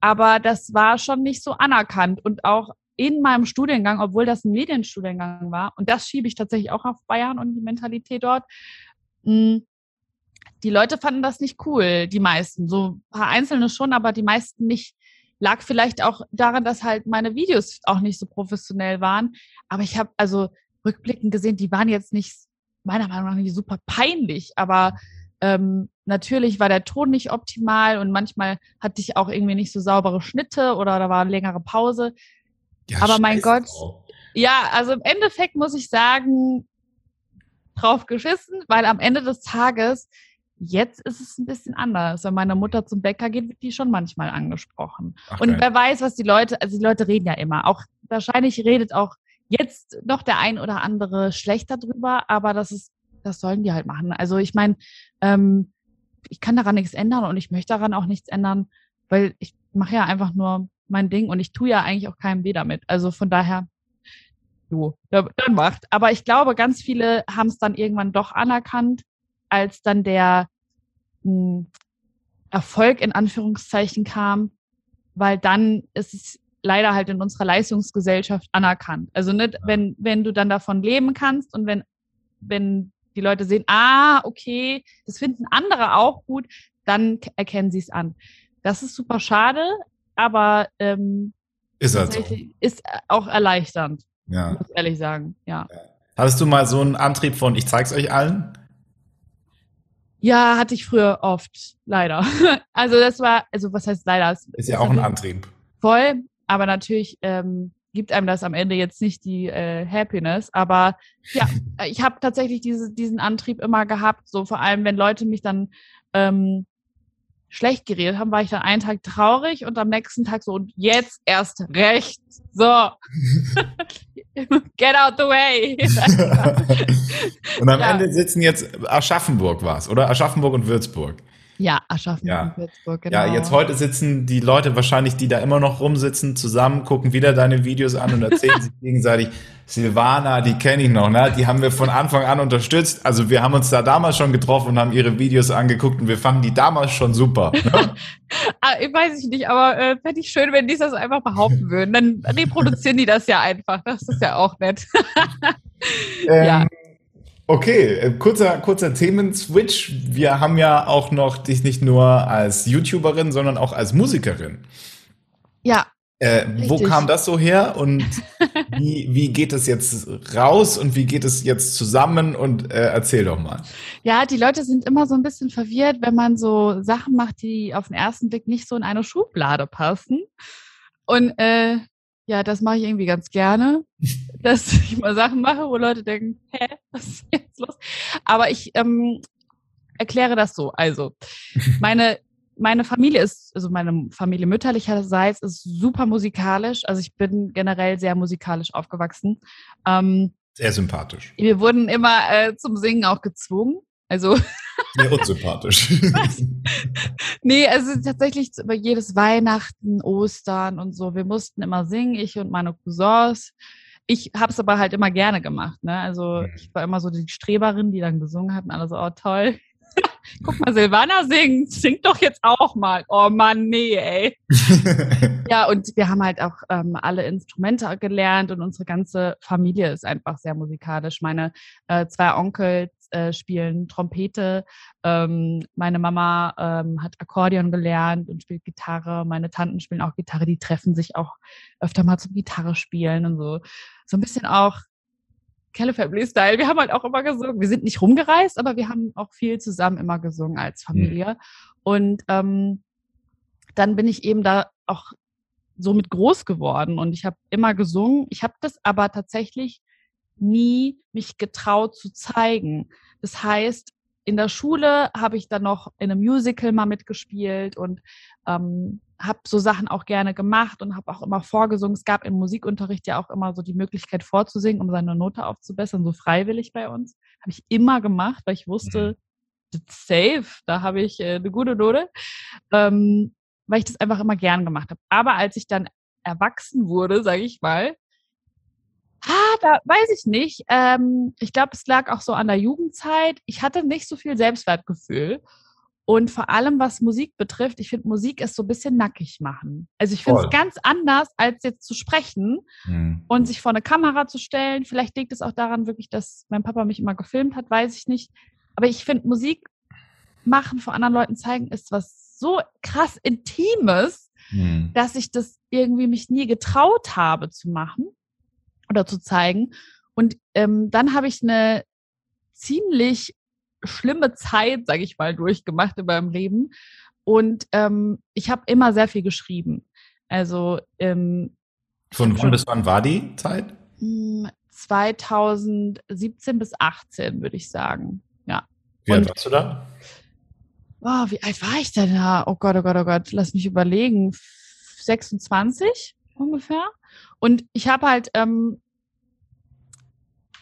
Aber das war schon nicht so anerkannt und auch in meinem Studiengang, obwohl das ein Medienstudiengang war, und das schiebe ich tatsächlich auch auf Bayern und die Mentalität dort, mh, die Leute fanden das nicht cool, die meisten. So ein paar Einzelne schon, aber die meisten nicht. Lag vielleicht auch daran, dass halt meine Videos auch nicht so professionell waren. Aber ich habe also rückblickend gesehen, die waren jetzt nicht, meiner Meinung nach nicht super peinlich, aber ähm, natürlich war der Ton nicht optimal und manchmal hatte ich auch irgendwie nicht so saubere Schnitte oder da war eine längere Pause. Ja, aber mein Gott, auch. ja, also im Endeffekt muss ich sagen, drauf geschissen, weil am Ende des Tages Jetzt ist es ein bisschen anders. Wenn meine Mutter zum Bäcker geht, wird die schon manchmal angesprochen. Ach, und geil. wer weiß, was die Leute, also die Leute reden ja immer. Auch wahrscheinlich redet auch jetzt noch der ein oder andere schlechter drüber, aber das ist, das sollen die halt machen. Also ich meine, ähm, ich kann daran nichts ändern und ich möchte daran auch nichts ändern, weil ich mache ja einfach nur mein Ding und ich tue ja eigentlich auch keinem weh damit. Also von daher, jo, dann macht. Aber ich glaube, ganz viele haben es dann irgendwann doch anerkannt als dann der mh, hm, Erfolg in Anführungszeichen kam, weil dann ist es leider halt in unserer Leistungsgesellschaft anerkannt. Also nicht, wenn, wenn du dann davon leben kannst und wenn, wenn die Leute sehen, ah, okay, das finden andere auch gut, dann erkennen sie es an. Das ist super schade, aber ähm, ist, halt so. ist auch erleichternd, ja. muss ich ehrlich sagen. Ja. Hattest du mal so einen Antrieb von, ich zeig's euch allen? Ja, hatte ich früher oft, leider. Also das war, also was heißt leider? Ist ja auch ein Antrieb. Voll, aber natürlich ähm, gibt einem das am Ende jetzt nicht die äh, Happiness. Aber ja, ich habe tatsächlich diese, diesen Antrieb immer gehabt, so vor allem, wenn Leute mich dann ähm, schlecht geredet haben, war ich dann einen Tag traurig und am nächsten Tag so, und jetzt erst recht. So. Get out the way. und am ja. Ende sitzen jetzt Aschaffenburg war es, oder? Aschaffenburg und Würzburg. Ja, Aschaffenburg ja. Würzburg, genau. Ja, jetzt heute sitzen die Leute wahrscheinlich, die da immer noch rumsitzen, zusammen, gucken wieder deine Videos an und erzählen sich gegenseitig, Silvana, die kenne ich noch, ne? Die haben wir von Anfang an unterstützt. Also wir haben uns da damals schon getroffen und haben ihre Videos angeguckt und wir fanden die damals schon super. Ne? Ah, ich weiß ich nicht, aber äh, fände ich schön, wenn die das einfach behaupten würden. Dann reproduzieren die das ja einfach. Das ist ja auch nett. ähm, ja. Okay, äh, kurzer, kurzer Themenswitch. Wir haben ja auch noch dich nicht nur als YouTuberin, sondern auch als Musikerin. Ja. Äh, wo kam das so her und wie, wie geht es jetzt raus und wie geht es jetzt zusammen und äh, erzähl doch mal. Ja, die Leute sind immer so ein bisschen verwirrt, wenn man so Sachen macht, die auf den ersten Blick nicht so in eine Schublade passen. Und äh, ja, das mache ich irgendwie ganz gerne, dass ich mal Sachen mache, wo Leute denken, hä, was ist jetzt los? Aber ich ähm, erkläre das so. Also, meine, meine Familie ist, also meine Familie mütterlicherseits ist super musikalisch. Also ich bin generell sehr musikalisch aufgewachsen. Ähm, sehr sympathisch. Wir wurden immer äh, zum Singen auch gezwungen. Also. Sehr unsympathisch. nee, also tatsächlich über jedes Weihnachten, Ostern und so. Wir mussten immer singen, ich und meine Cousins. Ich habe es aber halt immer gerne gemacht. Ne? Also mhm. ich war immer so die Streberin, die dann gesungen hat und alle so, oh toll. Guck mal, Silvana singt, singt doch jetzt auch mal. Oh Mann, nee, ey. ja, und wir haben halt auch ähm, alle Instrumente gelernt und unsere ganze Familie ist einfach sehr musikalisch. Meine äh, zwei Onkels äh, spielen Trompete, ähm, meine Mama ähm, hat Akkordeon gelernt und spielt Gitarre, meine Tanten spielen auch Gitarre, die treffen sich auch öfter mal zum Gitarre spielen und so. So ein bisschen auch Kelly Family Style. Wir haben halt auch immer gesungen. Wir sind nicht rumgereist, aber wir haben auch viel zusammen immer gesungen als mhm. Familie. Mhm. Und ähm, dann bin ich eben da auch so mit groß geworden und ich habe immer gesungen. Ich habe das aber tatsächlich nie mich getraut zu zeigen. Das heißt, in der Schule habe ich dann noch in einem Musical mal mitgespielt und ähm, habe so Sachen auch gerne gemacht und habe auch immer vorgesungen. Es gab im Musikunterricht ja auch immer so die Möglichkeit vorzusingen, um seine Note aufzubessern, so freiwillig bei uns. Habe ich immer gemacht, weil ich wusste, mhm. safe, da habe ich äh, eine gute Note, ähm, weil ich das einfach immer gern gemacht habe. Aber als ich dann erwachsen wurde, sage ich mal, Ah, da weiß ich nicht. Ähm, ich glaube, es lag auch so an der Jugendzeit. Ich hatte nicht so viel Selbstwertgefühl. Und vor allem, was Musik betrifft, ich finde, Musik ist so ein bisschen nackig machen. Also ich finde es ganz anders, als jetzt zu sprechen mhm. und sich vor eine Kamera zu stellen. Vielleicht liegt es auch daran wirklich, dass mein Papa mich immer gefilmt hat, weiß ich nicht. Aber ich finde, Musik machen vor anderen Leuten zeigen ist was so krass Intimes, hm. dass ich das irgendwie mich nie getraut habe zu machen oder zu zeigen. Und ähm, dann habe ich eine ziemlich schlimme Zeit, sage ich mal, durchgemacht in meinem Leben. Und ähm, ich habe immer sehr viel geschrieben. Also ähm, von wann bis wann war die Zeit? 2017 hm, bis 18, würde ich sagen. Ja. Wie alt warst du da? Oh, wie alt war ich denn da? Oh Gott, oh Gott, oh Gott, lass mich überlegen. 26 ungefähr. Und ich habe halt ähm,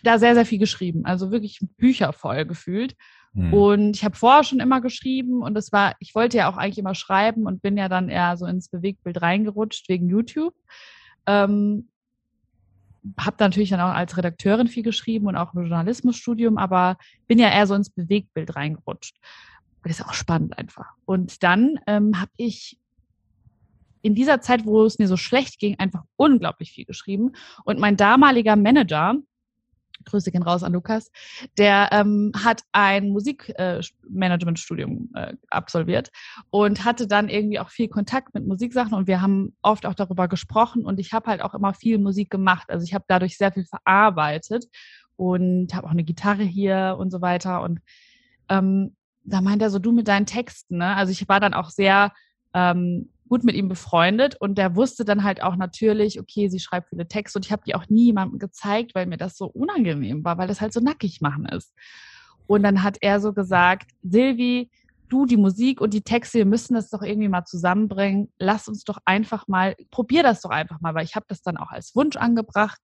da sehr, sehr viel geschrieben. Also wirklich Bücher voll gefühlt. Hm. Und ich habe vorher schon immer geschrieben und es war, ich wollte ja auch eigentlich immer schreiben und bin ja dann eher so ins Bewegtbild reingerutscht wegen YouTube. Ähm, habe natürlich dann auch als Redakteurin viel geschrieben und auch im Journalismusstudium, aber bin ja eher so ins Bewegtbild reingerutscht. Das ist auch spannend einfach. Und dann ähm, habe ich in dieser Zeit, wo es mir so schlecht ging, einfach unglaublich viel geschrieben. Und mein damaliger Manager, Grüße gehen raus an Lukas, der ähm, hat ein Musikmanagementstudium äh, äh, absolviert und hatte dann irgendwie auch viel Kontakt mit Musiksachen und wir haben oft auch darüber gesprochen und ich habe halt auch immer viel Musik gemacht. Also ich habe dadurch sehr viel verarbeitet und habe auch eine Gitarre hier und so weiter und ähm, da meint er so, du mit deinen Texten, ne? Also ich war dann auch sehr ähm, gut mit ihm befreundet und der wusste dann halt auch natürlich, okay, sie schreibt viele Texte und ich habe die auch nie jemandem gezeigt, weil mir das so unangenehm war, weil das halt so nackig machen ist. Und dann hat er so gesagt, Silvi, du die Musik und die Texte, wir müssen das doch irgendwie mal zusammenbringen. Lass uns doch einfach mal, probier das doch einfach mal, weil ich habe das dann auch als Wunsch angebracht.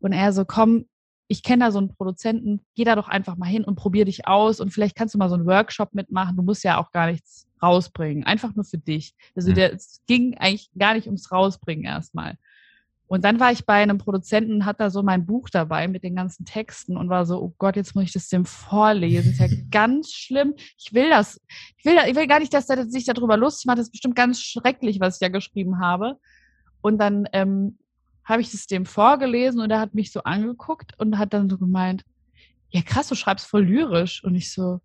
Und er so, komm, ich kenne da so einen Produzenten, geh da doch einfach mal hin und probier dich aus und vielleicht kannst du mal so einen Workshop mitmachen. Du musst ja auch gar nichts rausbringen, einfach nur für dich. Also der, es ging eigentlich gar nicht ums Rausbringen erstmal. Und dann war ich bei einem Produzenten, hat da so mein Buch dabei mit den ganzen Texten und war so, oh Gott, jetzt muss ich das dem vorlesen. Das ist ja ganz schlimm. Ich will das, ich will, ich will gar nicht, dass er sich darüber lustig macht. Das ist bestimmt ganz schrecklich, was ich da geschrieben habe. Und dann ähm, habe ich das dem vorgelesen und er hat mich so angeguckt und hat dann so gemeint, ja krass, du schreibst voll lyrisch. Und ich so,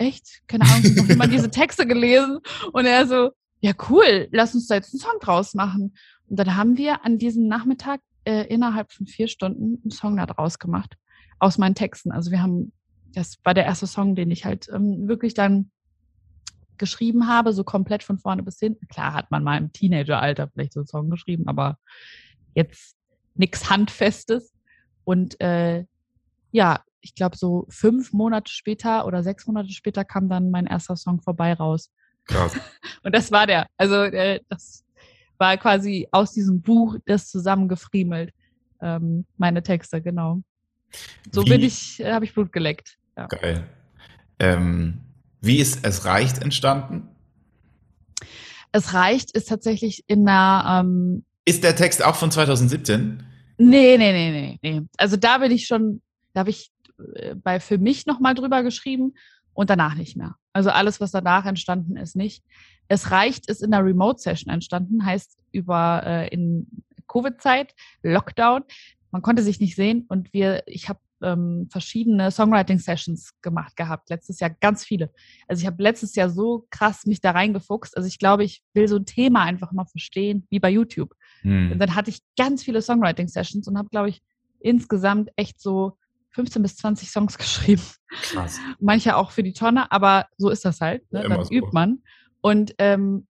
echt? Keine Ahnung, ich habe noch immer diese Texte gelesen. Und er so, ja cool, lass uns da jetzt einen Song draus machen. Und dann haben wir an diesem Nachmittag äh, innerhalb von vier Stunden einen Song da draus gemacht. Aus meinen Texten. Also wir haben, das war der erste Song, den ich halt ähm, wirklich dann geschrieben habe, so komplett von vorne bis hinten. Klar hat man mal im Teenageralter vielleicht so einen Song geschrieben, aber jetzt nichts Handfestes. Und äh, ja, ich glaube, so fünf Monate später oder sechs Monate später kam dann mein erster Song vorbei raus. Krass. Und das war der. Also äh, das war quasi aus diesem Buch das zusammengefriemelt. Ähm, meine Texte, genau. So wie, bin ich, äh, habe ich Blut geleckt. Ja. Geil. Ähm, wie ist Es reicht entstanden? Es reicht ist tatsächlich in einer ähm, ist der Text auch von 2017? Nee, nee, nee, nee, nee. Also da bin ich schon, da habe ich bei für mich nochmal drüber geschrieben und danach nicht mehr. Also alles, was danach entstanden ist, nicht. Es reicht, ist in der Remote-Session entstanden, heißt über äh, in Covid-Zeit, Lockdown. Man konnte sich nicht sehen und wir, ich habe ähm, verschiedene Songwriting-Sessions gemacht gehabt, letztes Jahr ganz viele. Also ich habe letztes Jahr so krass mich da reingefuchst. Also ich glaube, ich will so ein Thema einfach mal verstehen, wie bei YouTube. Hm. Und dann hatte ich ganz viele Songwriting-Sessions und habe, glaube ich, insgesamt echt so 15 bis 20 Songs geschrieben. Krass. Manche auch für die Tonne, aber so ist das halt. Ne? Ja, dann so. übt man. Und ähm,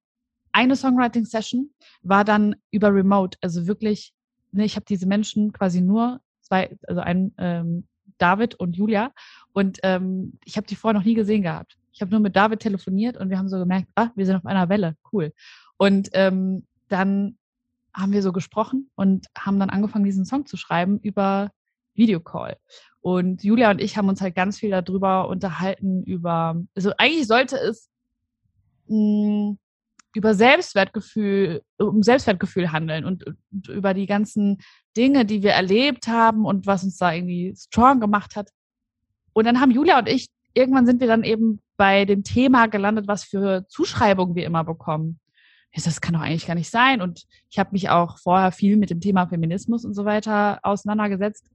eine Songwriting-Session war dann über Remote. Also wirklich, ne, ich habe diese Menschen quasi nur zwei, also ein ähm, David und Julia. Und ähm, ich habe die vorher noch nie gesehen gehabt. Ich habe nur mit David telefoniert und wir haben so gemerkt, ah, wir sind auf einer Welle, cool. Und ähm, dann haben wir so gesprochen und haben dann angefangen, diesen Song zu schreiben über Videocall. Und Julia und ich haben uns halt ganz viel darüber unterhalten, über, also eigentlich sollte es mh, hm, über Selbstwertgefühl, um Selbstwertgefühl handeln und, und, über die ganzen Dinge, die wir erlebt haben und was uns da irgendwie strong gemacht hat. Und dann haben Julia und ich, irgendwann sind wir dann eben bei dem Thema gelandet, was für Zuschreibungen wir immer bekommen. Das kann doch eigentlich gar nicht sein. Und ich habe mich auch vorher viel mit dem Thema Feminismus und so weiter auseinandergesetzt.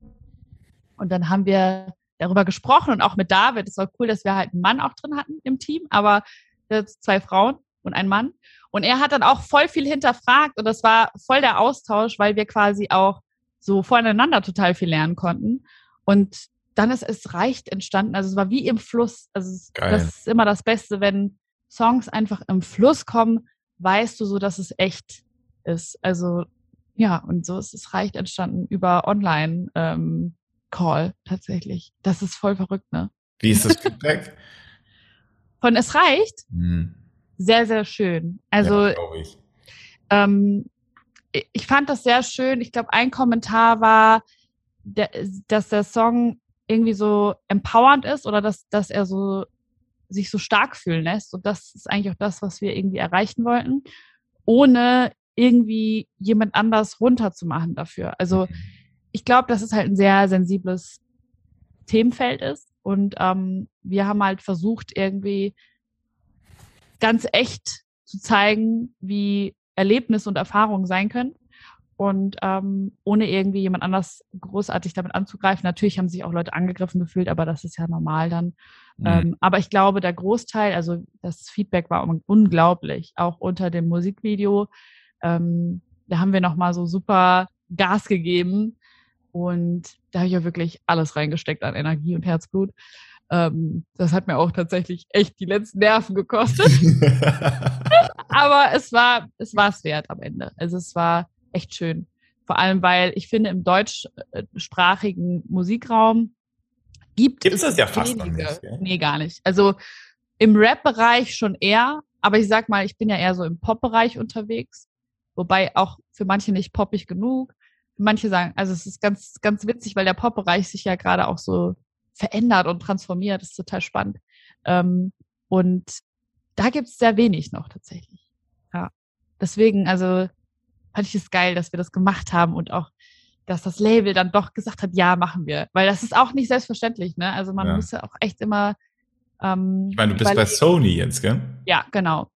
Und dann haben wir darüber gesprochen und auch mit David. Es war cool, dass wir halt einen Mann auch drin hatten im Team, aber zwei Frauen und ein Mann. Und er hat dann auch voll viel hinterfragt und das war voll der Austausch, weil wir quasi auch so voneinander total viel lernen konnten. Und dann ist es reicht entstanden. Also es war wie im Fluss. Also es, das ist immer das Beste, wenn Songs einfach im Fluss kommen, weißt du so, dass es echt ist. Also ja, und so ist es reicht entstanden über Online ähm, Call tatsächlich. Das ist voll verrückt, ne? Wie ist das Feedback? Von es reicht? Hm. Sehr, sehr schön. Also ja, ich. Ähm, ich fand das sehr schön. Ich glaube, ein Kommentar war, dass der Song irgendwie so empowernd ist oder dass, dass er so sich so stark fühlen lässt. Und das ist eigentlich auch das, was wir irgendwie erreichen wollten, ohne irgendwie jemand anders runterzumachen dafür. Also mhm. Ich glaube, dass es halt ein sehr sensibles Themenfeld ist. Und ähm, wir haben halt versucht, irgendwie ganz echt zu zeigen, wie Erlebnisse und Erfahrungen sein können und ähm, ohne irgendwie jemand anders großartig damit anzugreifen. Natürlich haben sich auch Leute angegriffen gefühlt, aber das ist ja normal dann. Mhm. Ähm, aber ich glaube, der Großteil, also das Feedback war unglaublich, auch unter dem Musikvideo. Ähm, da haben wir nochmal so super Gas gegeben und da habe ich ja wirklich alles reingesteckt an Energie und Herzblut. Ähm, das hat mir auch tatsächlich echt die letzten Nerven gekostet. aber es war es war es wert am Ende. Also es war echt schön. Vor allem, weil ich finde, im deutschsprachigen Musikraum gibt Gibt's es das ja fast wenige. nicht. Gell? Nee, gar nicht. Also im Rap-Bereich schon eher, aber ich sag mal, ich bin ja eher so im Pop-Bereich unterwegs, wobei auch für manche nicht poppig genug. Manche sagen, also es ist ganz, ganz witzig, weil der Pop-Bereich sich ja gerade auch so verändert und transformiert. Das ist total spannend. Ähm, und da gibt es sehr wenig noch tatsächlich. Ja. Deswegen, also fand ich es geil, dass wir das gemacht haben und auch, dass das Label dann doch gesagt hat, ja, machen wir. Weil das ist auch nicht selbstverständlich, ne? Also man ja. muss ja auch echt immer. Ähm, ich meine, du bist bei Sony jetzt, gell? Ja, genau.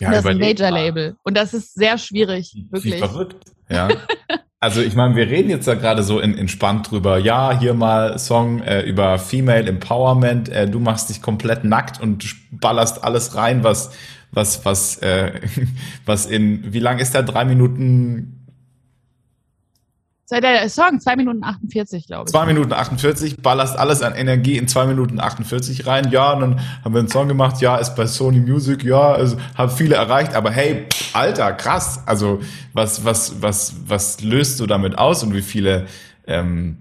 Ja, das ist ein Major-Label. Und das ist sehr schwierig, wirklich. Wie verrückt, ja. Also ich meine, wir reden jetzt da gerade so in, entspannt drüber, ja, hier mal Song äh, über Female Empowerment, äh, du machst dich komplett nackt und ballerst alles rein, was was, was, äh, was in, wie lang ist der? Drei Minuten? Der Song, zwei Minuten 48, glaube ich. Zwei Minuten 48, ballerst alles an Energie in zwei Minuten 48 rein. Ja, und dann haben wir einen Song gemacht, ja, ist bei Sony Music, ja, also haben viele erreicht, aber hey, Alter, krass. Also, was, was, was, was löst du damit aus und wie viele, ähm,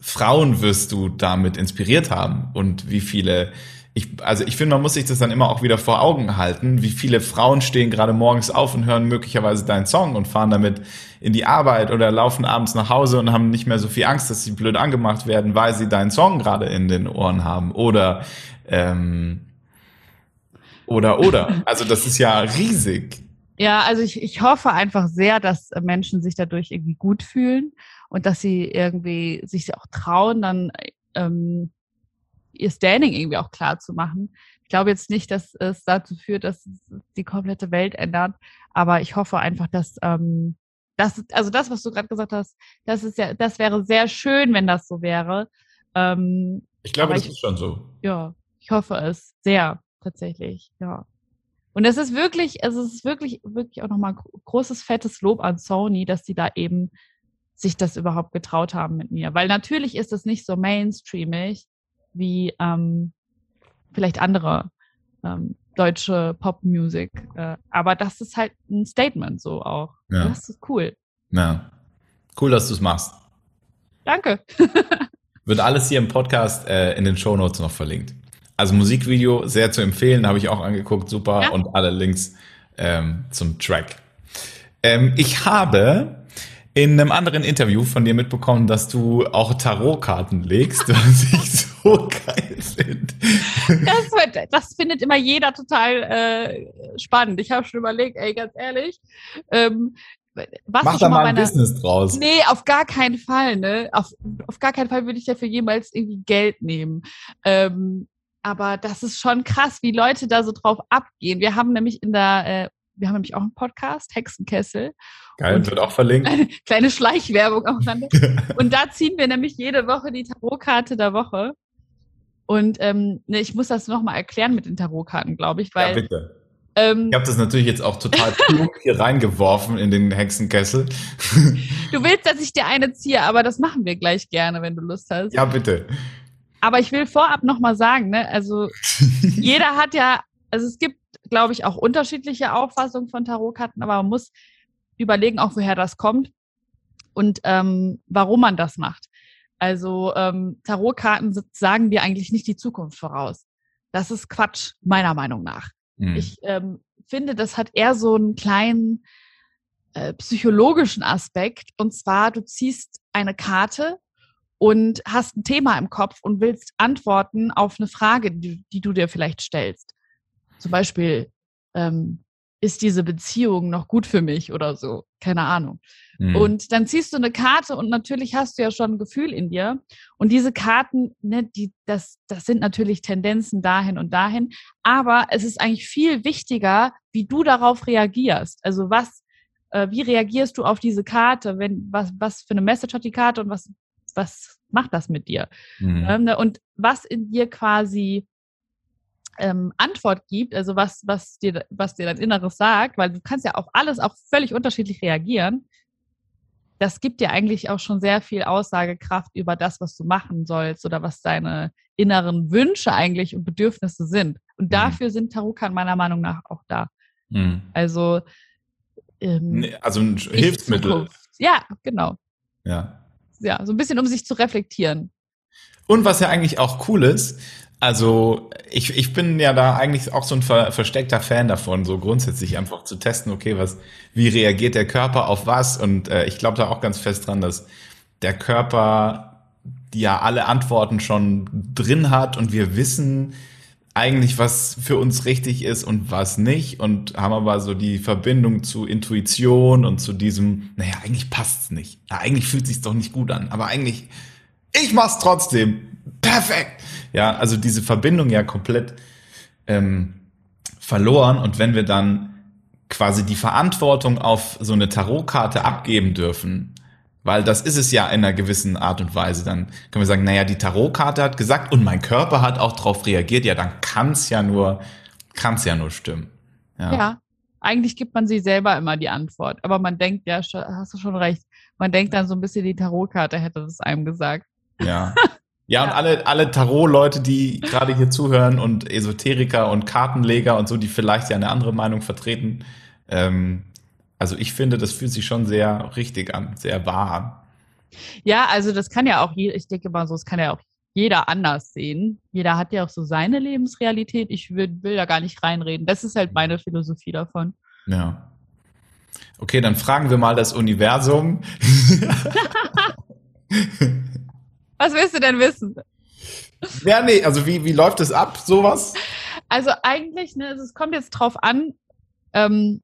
Frauen wirst du damit inspiriert haben und wie viele ich, also ich finde, man muss sich das dann immer auch wieder vor Augen halten, wie viele Frauen stehen gerade morgens auf und hören möglicherweise deinen Song und fahren damit in die Arbeit oder laufen abends nach Hause und haben nicht mehr so viel Angst, dass sie blöd angemacht werden, weil sie deinen Song gerade in den Ohren haben oder ähm, oder oder. Also das ist ja riesig. Ja, also ich, ich hoffe einfach sehr, dass Menschen sich dadurch irgendwie gut fühlen und dass sie irgendwie sich auch trauen, dann ähm, ihr Standing irgendwie auch klar zu machen. Ich glaube jetzt nicht, dass es dazu führt, dass die komplette Welt ändert, aber ich hoffe einfach, dass ähm, das, also das, was du gerade gesagt hast, das ist ja, das wäre sehr schön, wenn das so wäre. Ähm, ich glaube, das ich, ist schon so. Ja, ich hoffe es sehr tatsächlich, ja. Und es ist wirklich, es ist wirklich, wirklich auch nochmal großes, fettes Lob an Sony, dass sie da eben sich das überhaupt getraut haben mit mir. Weil natürlich ist es nicht so mainstreamig, wie ähm, vielleicht andere ähm, deutsche Popmusik. Äh, aber das ist halt ein Statement so auch. Ja. Das ist cool. Ja. Cool, dass du es machst. Danke. Wird alles hier im Podcast äh, in den Show Notes noch verlinkt. Also Musikvideo sehr zu empfehlen, habe ich auch angeguckt, super. Ja. Und alle Links ähm, zum Track. Ähm, ich habe in einem anderen Interview von dir mitbekommen, dass du auch Tarotkarten legst, was ich so geil finde. Das, das, findet immer jeder total äh, spannend. Ich habe schon überlegt, ey, ganz ehrlich, ähm, was Mach da mal ein Business draus. Nee, auf gar keinen Fall, ne? Auf, auf gar keinen Fall würde ich dafür jemals irgendwie Geld nehmen. Ähm, aber das ist schon krass, wie Leute da so drauf abgehen. Wir haben nämlich in der äh, wir haben nämlich auch einen Podcast, Hexenkessel. Geil, und wird auch verlinkt. Eine kleine Schleichwerbung Rande. und da ziehen wir nämlich jede Woche die Tarotkarte der Woche. Und ähm, ne, ich muss das nochmal erklären mit den Tarotkarten, glaube ich, weil. Ja, bitte. Ähm, ich habe das natürlich jetzt auch total klug hier reingeworfen in den Hexenkessel. du willst, dass ich dir eine ziehe, aber das machen wir gleich gerne, wenn du Lust hast. Ja, bitte. Aber ich will vorab nochmal sagen, ne, also jeder hat ja, also es gibt, glaube ich, auch unterschiedliche Auffassungen von Tarotkarten, aber man muss überlegen auch, woher das kommt und ähm, warum man das macht. Also ähm, Tarotkarten sagen dir eigentlich nicht die Zukunft voraus. Das ist Quatsch, meiner Meinung nach. Mhm. Ich ähm, finde, das hat eher so einen kleinen äh, psychologischen Aspekt. Und zwar, du ziehst eine Karte und hast ein Thema im Kopf und willst Antworten auf eine Frage, die, die du dir vielleicht stellst. Zum Beispiel, ähm, ist diese Beziehung noch gut für mich oder so? Keine Ahnung. Mhm. Und dann ziehst du eine Karte und natürlich hast du ja schon ein Gefühl in dir. Und diese Karten, ne, die, das, das sind natürlich Tendenzen dahin und dahin. Aber es ist eigentlich viel wichtiger, wie du darauf reagierst. Also was, äh, wie reagierst du auf diese Karte? Wenn, was, was für eine Message hat die Karte und was, was macht das mit dir? Mhm. Ähm, ne, und was in dir quasi ähm, Antwort gibt, also was, was, dir, was dir dein Inneres sagt, weil du kannst ja auf alles auch völlig unterschiedlich reagieren, das gibt dir eigentlich auch schon sehr viel Aussagekraft über das, was du machen sollst oder was deine inneren Wünsche eigentlich und Bedürfnisse sind. Und mhm. dafür sind Tarotkarten meiner Meinung nach auch da. Mhm. Also, ähm, also ein Hilfsmittel. Ja, genau. Ja. Ja, so ein bisschen, um sich zu reflektieren. Und was ja eigentlich auch cool ist, also ich, ich bin ja da eigentlich auch so ein ver versteckter Fan davon, so grundsätzlich einfach zu testen, okay, was, wie reagiert der Körper auf was? Und äh, ich glaube da auch ganz fest dran, dass der Körper ja alle Antworten schon drin hat und wir wissen eigentlich, was für uns richtig ist und was nicht und haben aber so die Verbindung zu Intuition und zu diesem, naja, eigentlich passt's nicht. Ja, eigentlich fühlt sich's doch nicht gut an, aber eigentlich, ich mach's trotzdem. Perfekt ja, also diese Verbindung ja komplett ähm, verloren. Und wenn wir dann quasi die Verantwortung auf so eine Tarotkarte abgeben dürfen, weil das ist es ja in einer gewissen Art und Weise, dann können wir sagen, naja, die Tarotkarte hat gesagt und mein Körper hat auch darauf reagiert, ja, dann kann es ja nur, kann es ja nur stimmen. Ja. ja, eigentlich gibt man sich selber immer die Antwort, aber man denkt, ja, hast du schon recht, man denkt dann so ein bisschen, die Tarotkarte hätte das einem gesagt. Ja, Ja, und alle, alle Tarot-Leute, die gerade hier zuhören und Esoteriker und Kartenleger und so, die vielleicht ja eine andere Meinung vertreten. Ähm, also ich finde, das fühlt sich schon sehr richtig an, sehr wahr an. Ja, also das kann ja auch, ich denke mal so, es kann ja auch jeder anders sehen. Jeder hat ja auch so seine Lebensrealität. Ich will, will da gar nicht reinreden. Das ist halt meine Philosophie davon. Ja. Okay, dann fragen wir mal das Universum. Was willst du denn wissen? Ja, nee, also wie, wie läuft es ab, sowas? Also eigentlich, ne, es kommt jetzt drauf an, ähm,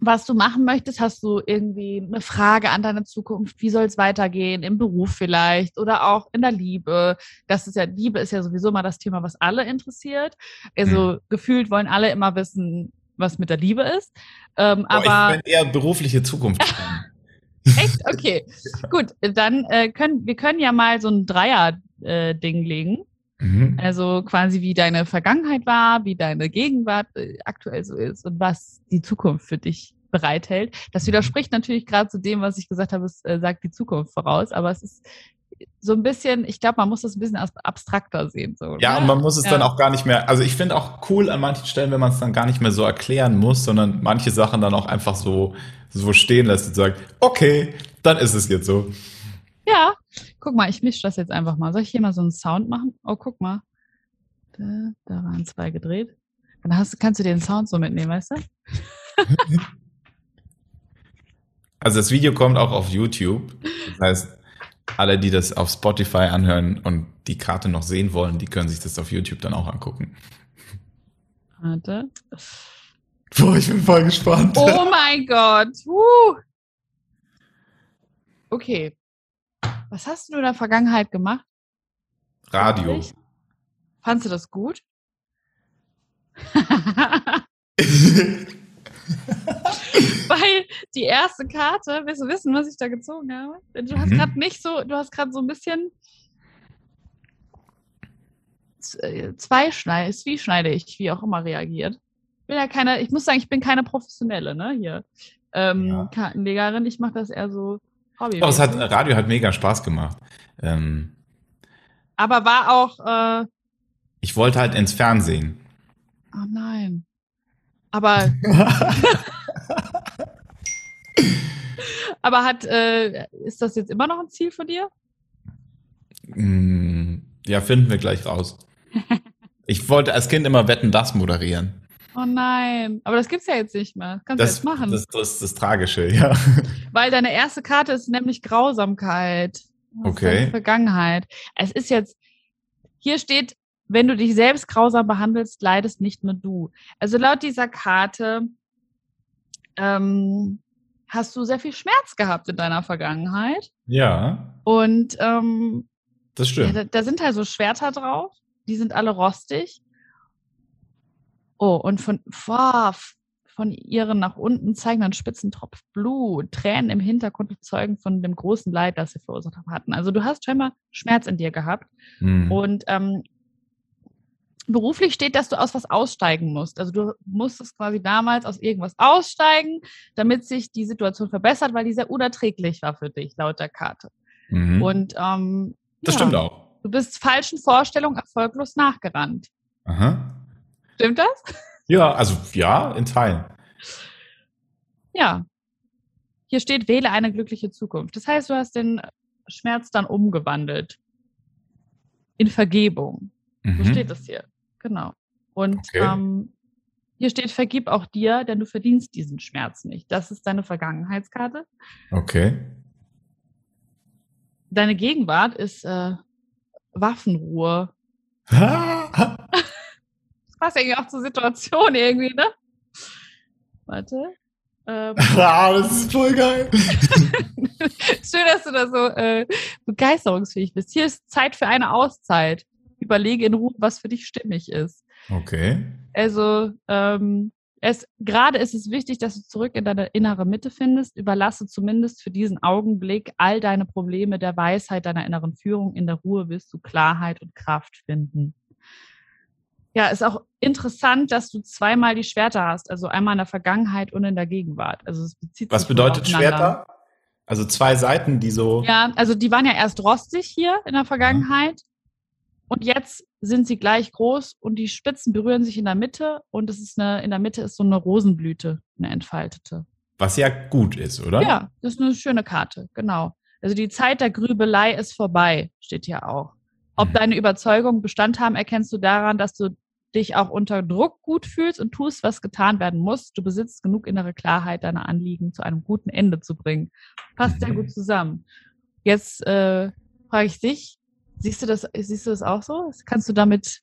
was du machen möchtest. Hast du irgendwie eine Frage an deine Zukunft? Wie soll es weitergehen? Im Beruf vielleicht oder auch in der Liebe? Das ist ja, Liebe ist ja sowieso mal das Thema, was alle interessiert. Also hm. gefühlt wollen alle immer wissen, was mit der Liebe ist. Ähm, oh, aber ich bin eher berufliche Zukunft. Echt? Okay. Gut, dann äh, können wir können ja mal so ein Dreier-Ding äh, legen. Mhm. Also quasi wie deine Vergangenheit war, wie deine Gegenwart äh, aktuell so ist und was die Zukunft für dich bereithält. Das widerspricht natürlich gerade zu dem, was ich gesagt habe, es äh, sagt die Zukunft voraus, aber es ist so ein bisschen, ich glaube, man muss das ein bisschen abstrakter sehen. So, ja, und man muss es ja. dann auch gar nicht mehr, also ich finde auch cool an manchen Stellen, wenn man es dann gar nicht mehr so erklären muss, sondern manche Sachen dann auch einfach so so stehen lässt und sagt, okay, dann ist es jetzt so. Ja, guck mal, ich mische das jetzt einfach mal. Soll ich hier mal so einen Sound machen? Oh, guck mal. Da, da waren zwei gedreht. Dann hast, kannst du den Sound so mitnehmen, weißt du? also das Video kommt auch auf YouTube. Das heißt, alle, die das auf Spotify anhören und die Karte noch sehen wollen, die können sich das auf YouTube dann auch angucken. Warte. Boah, ich bin voll gespannt. Oh mein Gott. Uh. Okay. Was hast du in der Vergangenheit gemacht? Radio. Fandest du das gut? Weil die erste Karte, willst du wissen, was ich da gezogen habe? Du hast Mhm. gerade nicht so, du hast gerade so ein bisschen äh, zweischneidig, zwieschneidig, wie auch immer reagiert. Ich bin ja keine, ich muss sagen, ich bin keine Professionelle, ne, hier. Ähm, Ja. Kartenlegerin, ich mache das eher so Hobby. Doch, es hat, Radio hat mega Spaß gemacht. Ähm, Aber war auch, äh, ich wollte halt ins Fernsehen. oh nein. Aber, aber hat, äh, ist das jetzt immer noch ein Ziel von dir? Mm, Ja, finden wir gleich raus. Ich wollte als Kind immer Wetten, das moderieren. Oh nein, aber das gibt's ja jetzt nicht mehr. Das kannst du Das, jetzt machen. das, das ist das Tragische, ja. Weil deine erste Karte ist nämlich Grausamkeit. Das Okay. Vergangenheit. Es ist jetzt, hier steht, wenn du dich selbst grausam behandelst, leidest nicht nur du. Also laut dieser Karte ähm, hast du sehr viel Schmerz gehabt in deiner Vergangenheit. Ja, Und ähm, das ja, stimmt. da, da sind halt so Schwerter drauf. Die sind alle rostig. Oh, und von, boah, von ihren nach unten zeigen dann Spitzentropf Blut. Tränen im Hintergrund zeugen von dem großen Leid, das sie verursacht hatten. Also du hast scheinbar Schmerz in dir gehabt. Hm. Und ähm, beruflich steht, dass du aus was aussteigen musst. Also du musstest quasi damals aus irgendwas aussteigen, damit sich die Situation verbessert, weil die sehr unerträglich war für dich, laut der Karte. Mhm. Und ähm, das ja, stimmt auch. Du bist falschen Vorstellungen erfolglos nachgerannt. Aha. Stimmt das? Ja, also ja, in Teilen. Ja. Hier steht, wähle eine glückliche Zukunft. Das heißt, du hast den Schmerz dann umgewandelt. In Vergebung. So Mhm. steht es hier. Genau. Und Okay. ähm, hier steht, vergib auch dir, denn du verdienst diesen Schmerz nicht. Das ist deine Vergangenheitskarte. Okay. Deine Gegenwart ist äh, Waffenruhe. Das passt irgendwie auch zur Situation irgendwie, ne? Warte. Ähm, ah, das ist voll geil. schön, dass du da so äh, begeisterungsfähig bist. Hier ist Zeit für eine Auszeit. Überlege in Ruhe, was für dich stimmig ist. Okay. Also ähm, es, gerade ist es wichtig, dass du zurück in deine innere Mitte findest. Überlasse zumindest für diesen Augenblick all deine Probleme der Weisheit deiner inneren Führung. In der Ruhe wirst du Klarheit und Kraft finden. Ja, ist auch interessant, dass du zweimal die Schwerter hast, also einmal in der Vergangenheit und in der Gegenwart. Also es bezieht Was sich bedeutet. Schwerter? Also zwei Seiten, die so. Ja, also die waren ja erst rostig hier in der Vergangenheit und jetzt sind sie gleich groß und die Spitzen berühren sich in der Mitte und es ist eine, in der Mitte ist so eine Rosenblüte, eine entfaltete. Was ja gut ist, oder? Ja, das ist eine schöne Karte, genau. Also die Zeit der Grübelei ist vorbei, steht hier auch. Ob Mhm. deine Überzeugungen Bestand haben, erkennst du daran, dass du dich auch unter Druck gut fühlst und tust, was getan werden muss. Du besitzt genug innere Klarheit, deine Anliegen zu einem guten Ende zu bringen. Passt sehr Mhm. gut zusammen. Jetzt äh, frage ich dich, siehst du das, siehst du das auch so? Kannst du damit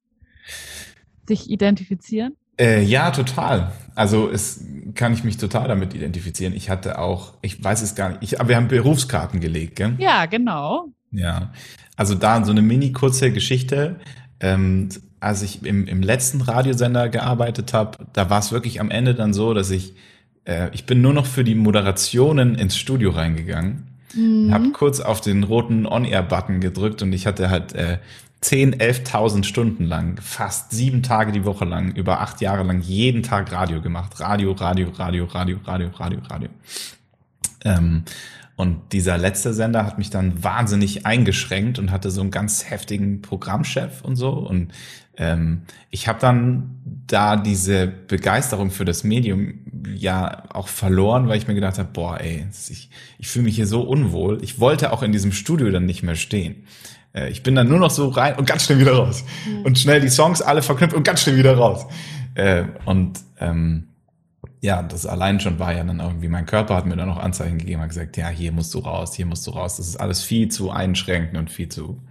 dich identifizieren? Äh, ja, total. Also es kann ich mich total damit identifizieren. Ich hatte auch, ich weiß es gar nicht, ich, aber wir haben Berufskarten gelegt, gell? Ja, genau. Ja. Also da so eine mini kurze Geschichte. Ähm, als ich im, im letzten Radiosender gearbeitet habe, da war es wirklich am Ende dann so, dass ich, äh, ich bin nur noch für die Moderationen ins Studio reingegangen, Mhm. habe kurz auf den roten On-Air-Button gedrückt und ich hatte halt äh, 10, 11.000 Stunden lang, fast sieben Tage die Woche lang, über acht Jahre lang jeden Tag Radio gemacht. Radio, Radio, Radio, Radio, Radio, Radio, Radio. Ähm, und dieser letzte Sender hat mich dann wahnsinnig eingeschränkt und hatte so einen ganz heftigen Programmchef und so. Und ähm, ich habe dann da diese Begeisterung für das Medium ja auch verloren, weil ich mir gedacht habe, boah, ey, ich, ich fühle mich hier so unwohl. Ich wollte auch in diesem Studio dann nicht mehr stehen. Äh, ich bin dann nur noch so rein und ganz schnell wieder raus. Und schnell die Songs alle verknüpft und ganz schnell wieder raus. Äh, und ähm, ja, das allein schon war ja dann irgendwie, mein Körper hat mir dann noch Anzeichen gegeben, hat gesagt, ja, hier musst du raus, hier musst du raus. Das ist alles viel zu einschränkend und viel zu.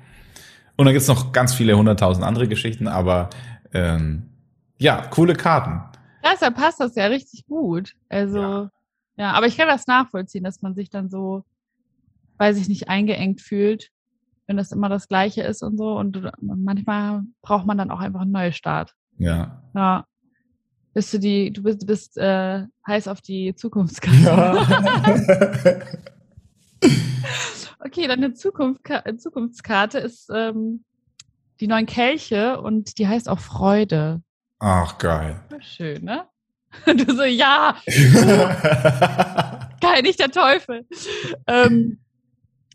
Und dann gibt's noch ganz viele hunderttausend andere Geschichten, aber ähm, ja, coole Karten. Ja, deshalb passt das ja richtig gut. Also, ja. Ja. aber ich kann das nachvollziehen, dass man sich dann so, weiß ich nicht, eingeengt fühlt, wenn das immer das Gleiche ist und so. Und manchmal braucht man dann auch einfach einen Neustart. Ja. Ja. Bist du die, du bist, bist äh, heiß auf die Zukunftskarte. Ja. okay, deine Zukunft, Zukunftskarte ist ähm, die neuen Kelche und die heißt auch Freude. Ach, geil. Schön, ne? Du so, ja, geil, nicht der Teufel. Ähm,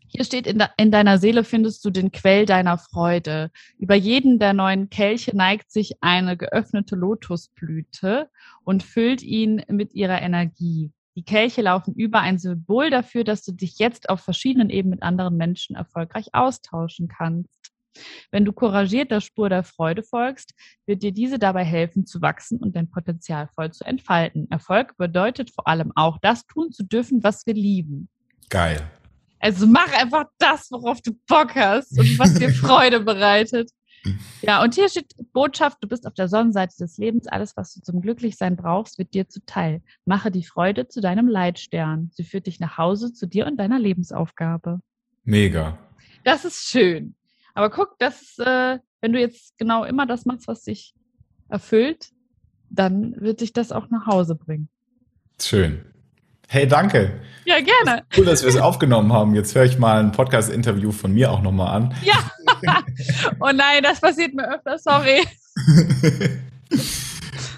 hier steht, in, de in, deiner Seele findest du den Quell deiner Freude. Über jeden der neuen Kelche neigt sich eine geöffnete Lotusblüte und füllt ihn mit ihrer Energie. Die Kelche laufen über ein Symbol dafür, dass du dich jetzt auf verschiedenen Ebenen mit anderen Menschen erfolgreich austauschen kannst. Wenn du couragiert der Spur der Freude folgst, wird dir diese dabei helfen zu wachsen und dein Potenzial voll zu entfalten. Erfolg bedeutet vor allem auch, das tun zu dürfen, was wir lieben. Geil. Also mach einfach das, worauf du Bock hast und was dir Freude bereitet. Ja, und hier steht Botschaft, du bist auf der Sonnenseite des Lebens. Alles, was du zum Glücklichsein brauchst, wird dir zuteil. Mache die Freude zu deinem Leitstern. Sie führt dich nach Hause zu dir und deiner Lebensaufgabe. Mega. Das ist schön. Aber guck, das, äh, wenn du jetzt genau immer das machst, was dich erfüllt, dann wird dich das auch nach Hause bringen. Schön. Hey, danke. Ja, gerne. Cool, dass wir es aufgenommen haben. Jetzt höre ich mal ein Podcast-Interview von mir auch nochmal an. Ja. oh nein, das passiert mir öfter, sorry.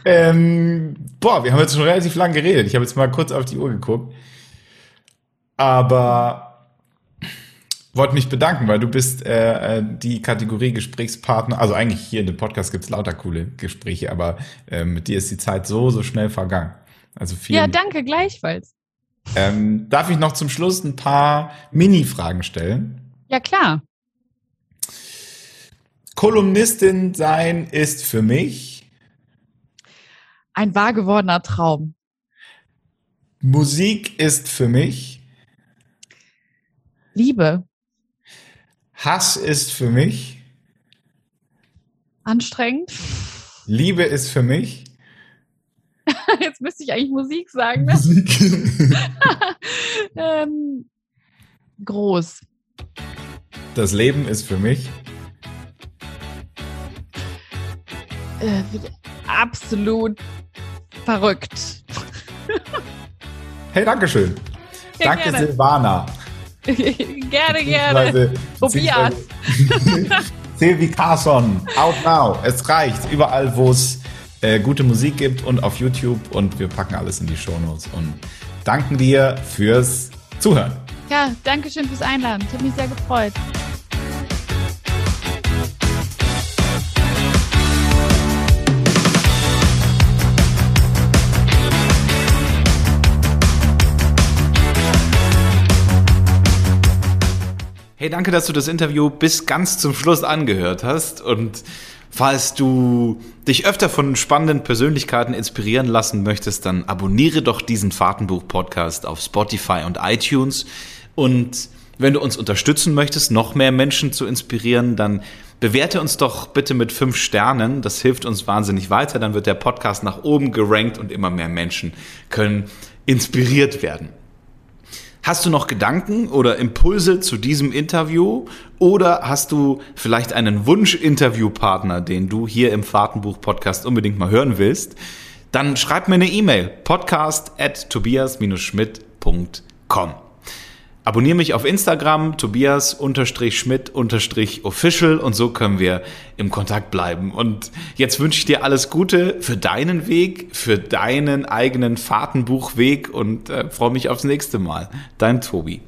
ähm, boah, wir haben jetzt schon relativ lang geredet. Ich habe jetzt mal kurz auf die Uhr geguckt. Aber wollte mich bedanken, weil du bist äh, äh die Kategorie Gesprächspartner. Also eigentlich hier in dem Podcast gibt es lauter coole Gespräche, aber äh, mit dir ist die Zeit so, so schnell vergangen. Also vielen Ja, danke, gleichfalls. Ähm, darf ich noch zum Schluss ein paar Mini-Fragen stellen? Ja, klar. Kolumnistin sein ist für mich ein wahr gewordener Traum. Musik ist für mich Liebe. Hass ist für mich anstrengend. Liebe ist für mich Jetzt müsste ich eigentlich Musik sagen. Ne? Musik. ähm, groß. Das Leben ist für mich. Äh, absolut verrückt. hey, Dankeschön. Ja, Danke, gerne. Silvana. gerne, gerne. Tobias. Silvi Carson, out now. Es reicht. Überall, wo es äh, gute Musik gibt und auf YouTube und wir packen alles in die Shownotes und danken dir fürs Zuhören. Ja, danke schön fürs Einladen. Ich habe mich sehr gefreut. Hey, danke, dass du das Interview bis ganz zum Schluss angehört hast und Falls du dich öfter von spannenden Persönlichkeiten inspirieren lassen möchtest, dann abonniere doch diesen Fahrtenbuch-Podcast auf Spotify und iTunes. Und wenn du uns unterstützen möchtest, noch mehr Menschen zu inspirieren, dann bewerte uns doch bitte mit fünf Sternen. Das hilft uns wahnsinnig weiter. Dann wird der Podcast nach oben gerankt und immer mehr Menschen können inspiriert werden. Hast du noch Gedanken oder Impulse zu diesem Interview? Oder hast du vielleicht einen Wunsch-Interviewpartner, den du hier im Fahrtenbuch-Podcast unbedingt mal hören willst? Dann schreib mir eine E-Mail. podcast at tobias-schmidt.com Abonniere mich auf Instagram, Tobias-Schmidt-Official und so können wir im Kontakt bleiben. Und jetzt wünsche ich dir alles Gute für deinen Weg, für deinen eigenen Fahrtenbuchweg und äh, freue mich aufs nächste Mal. Dein Tobi.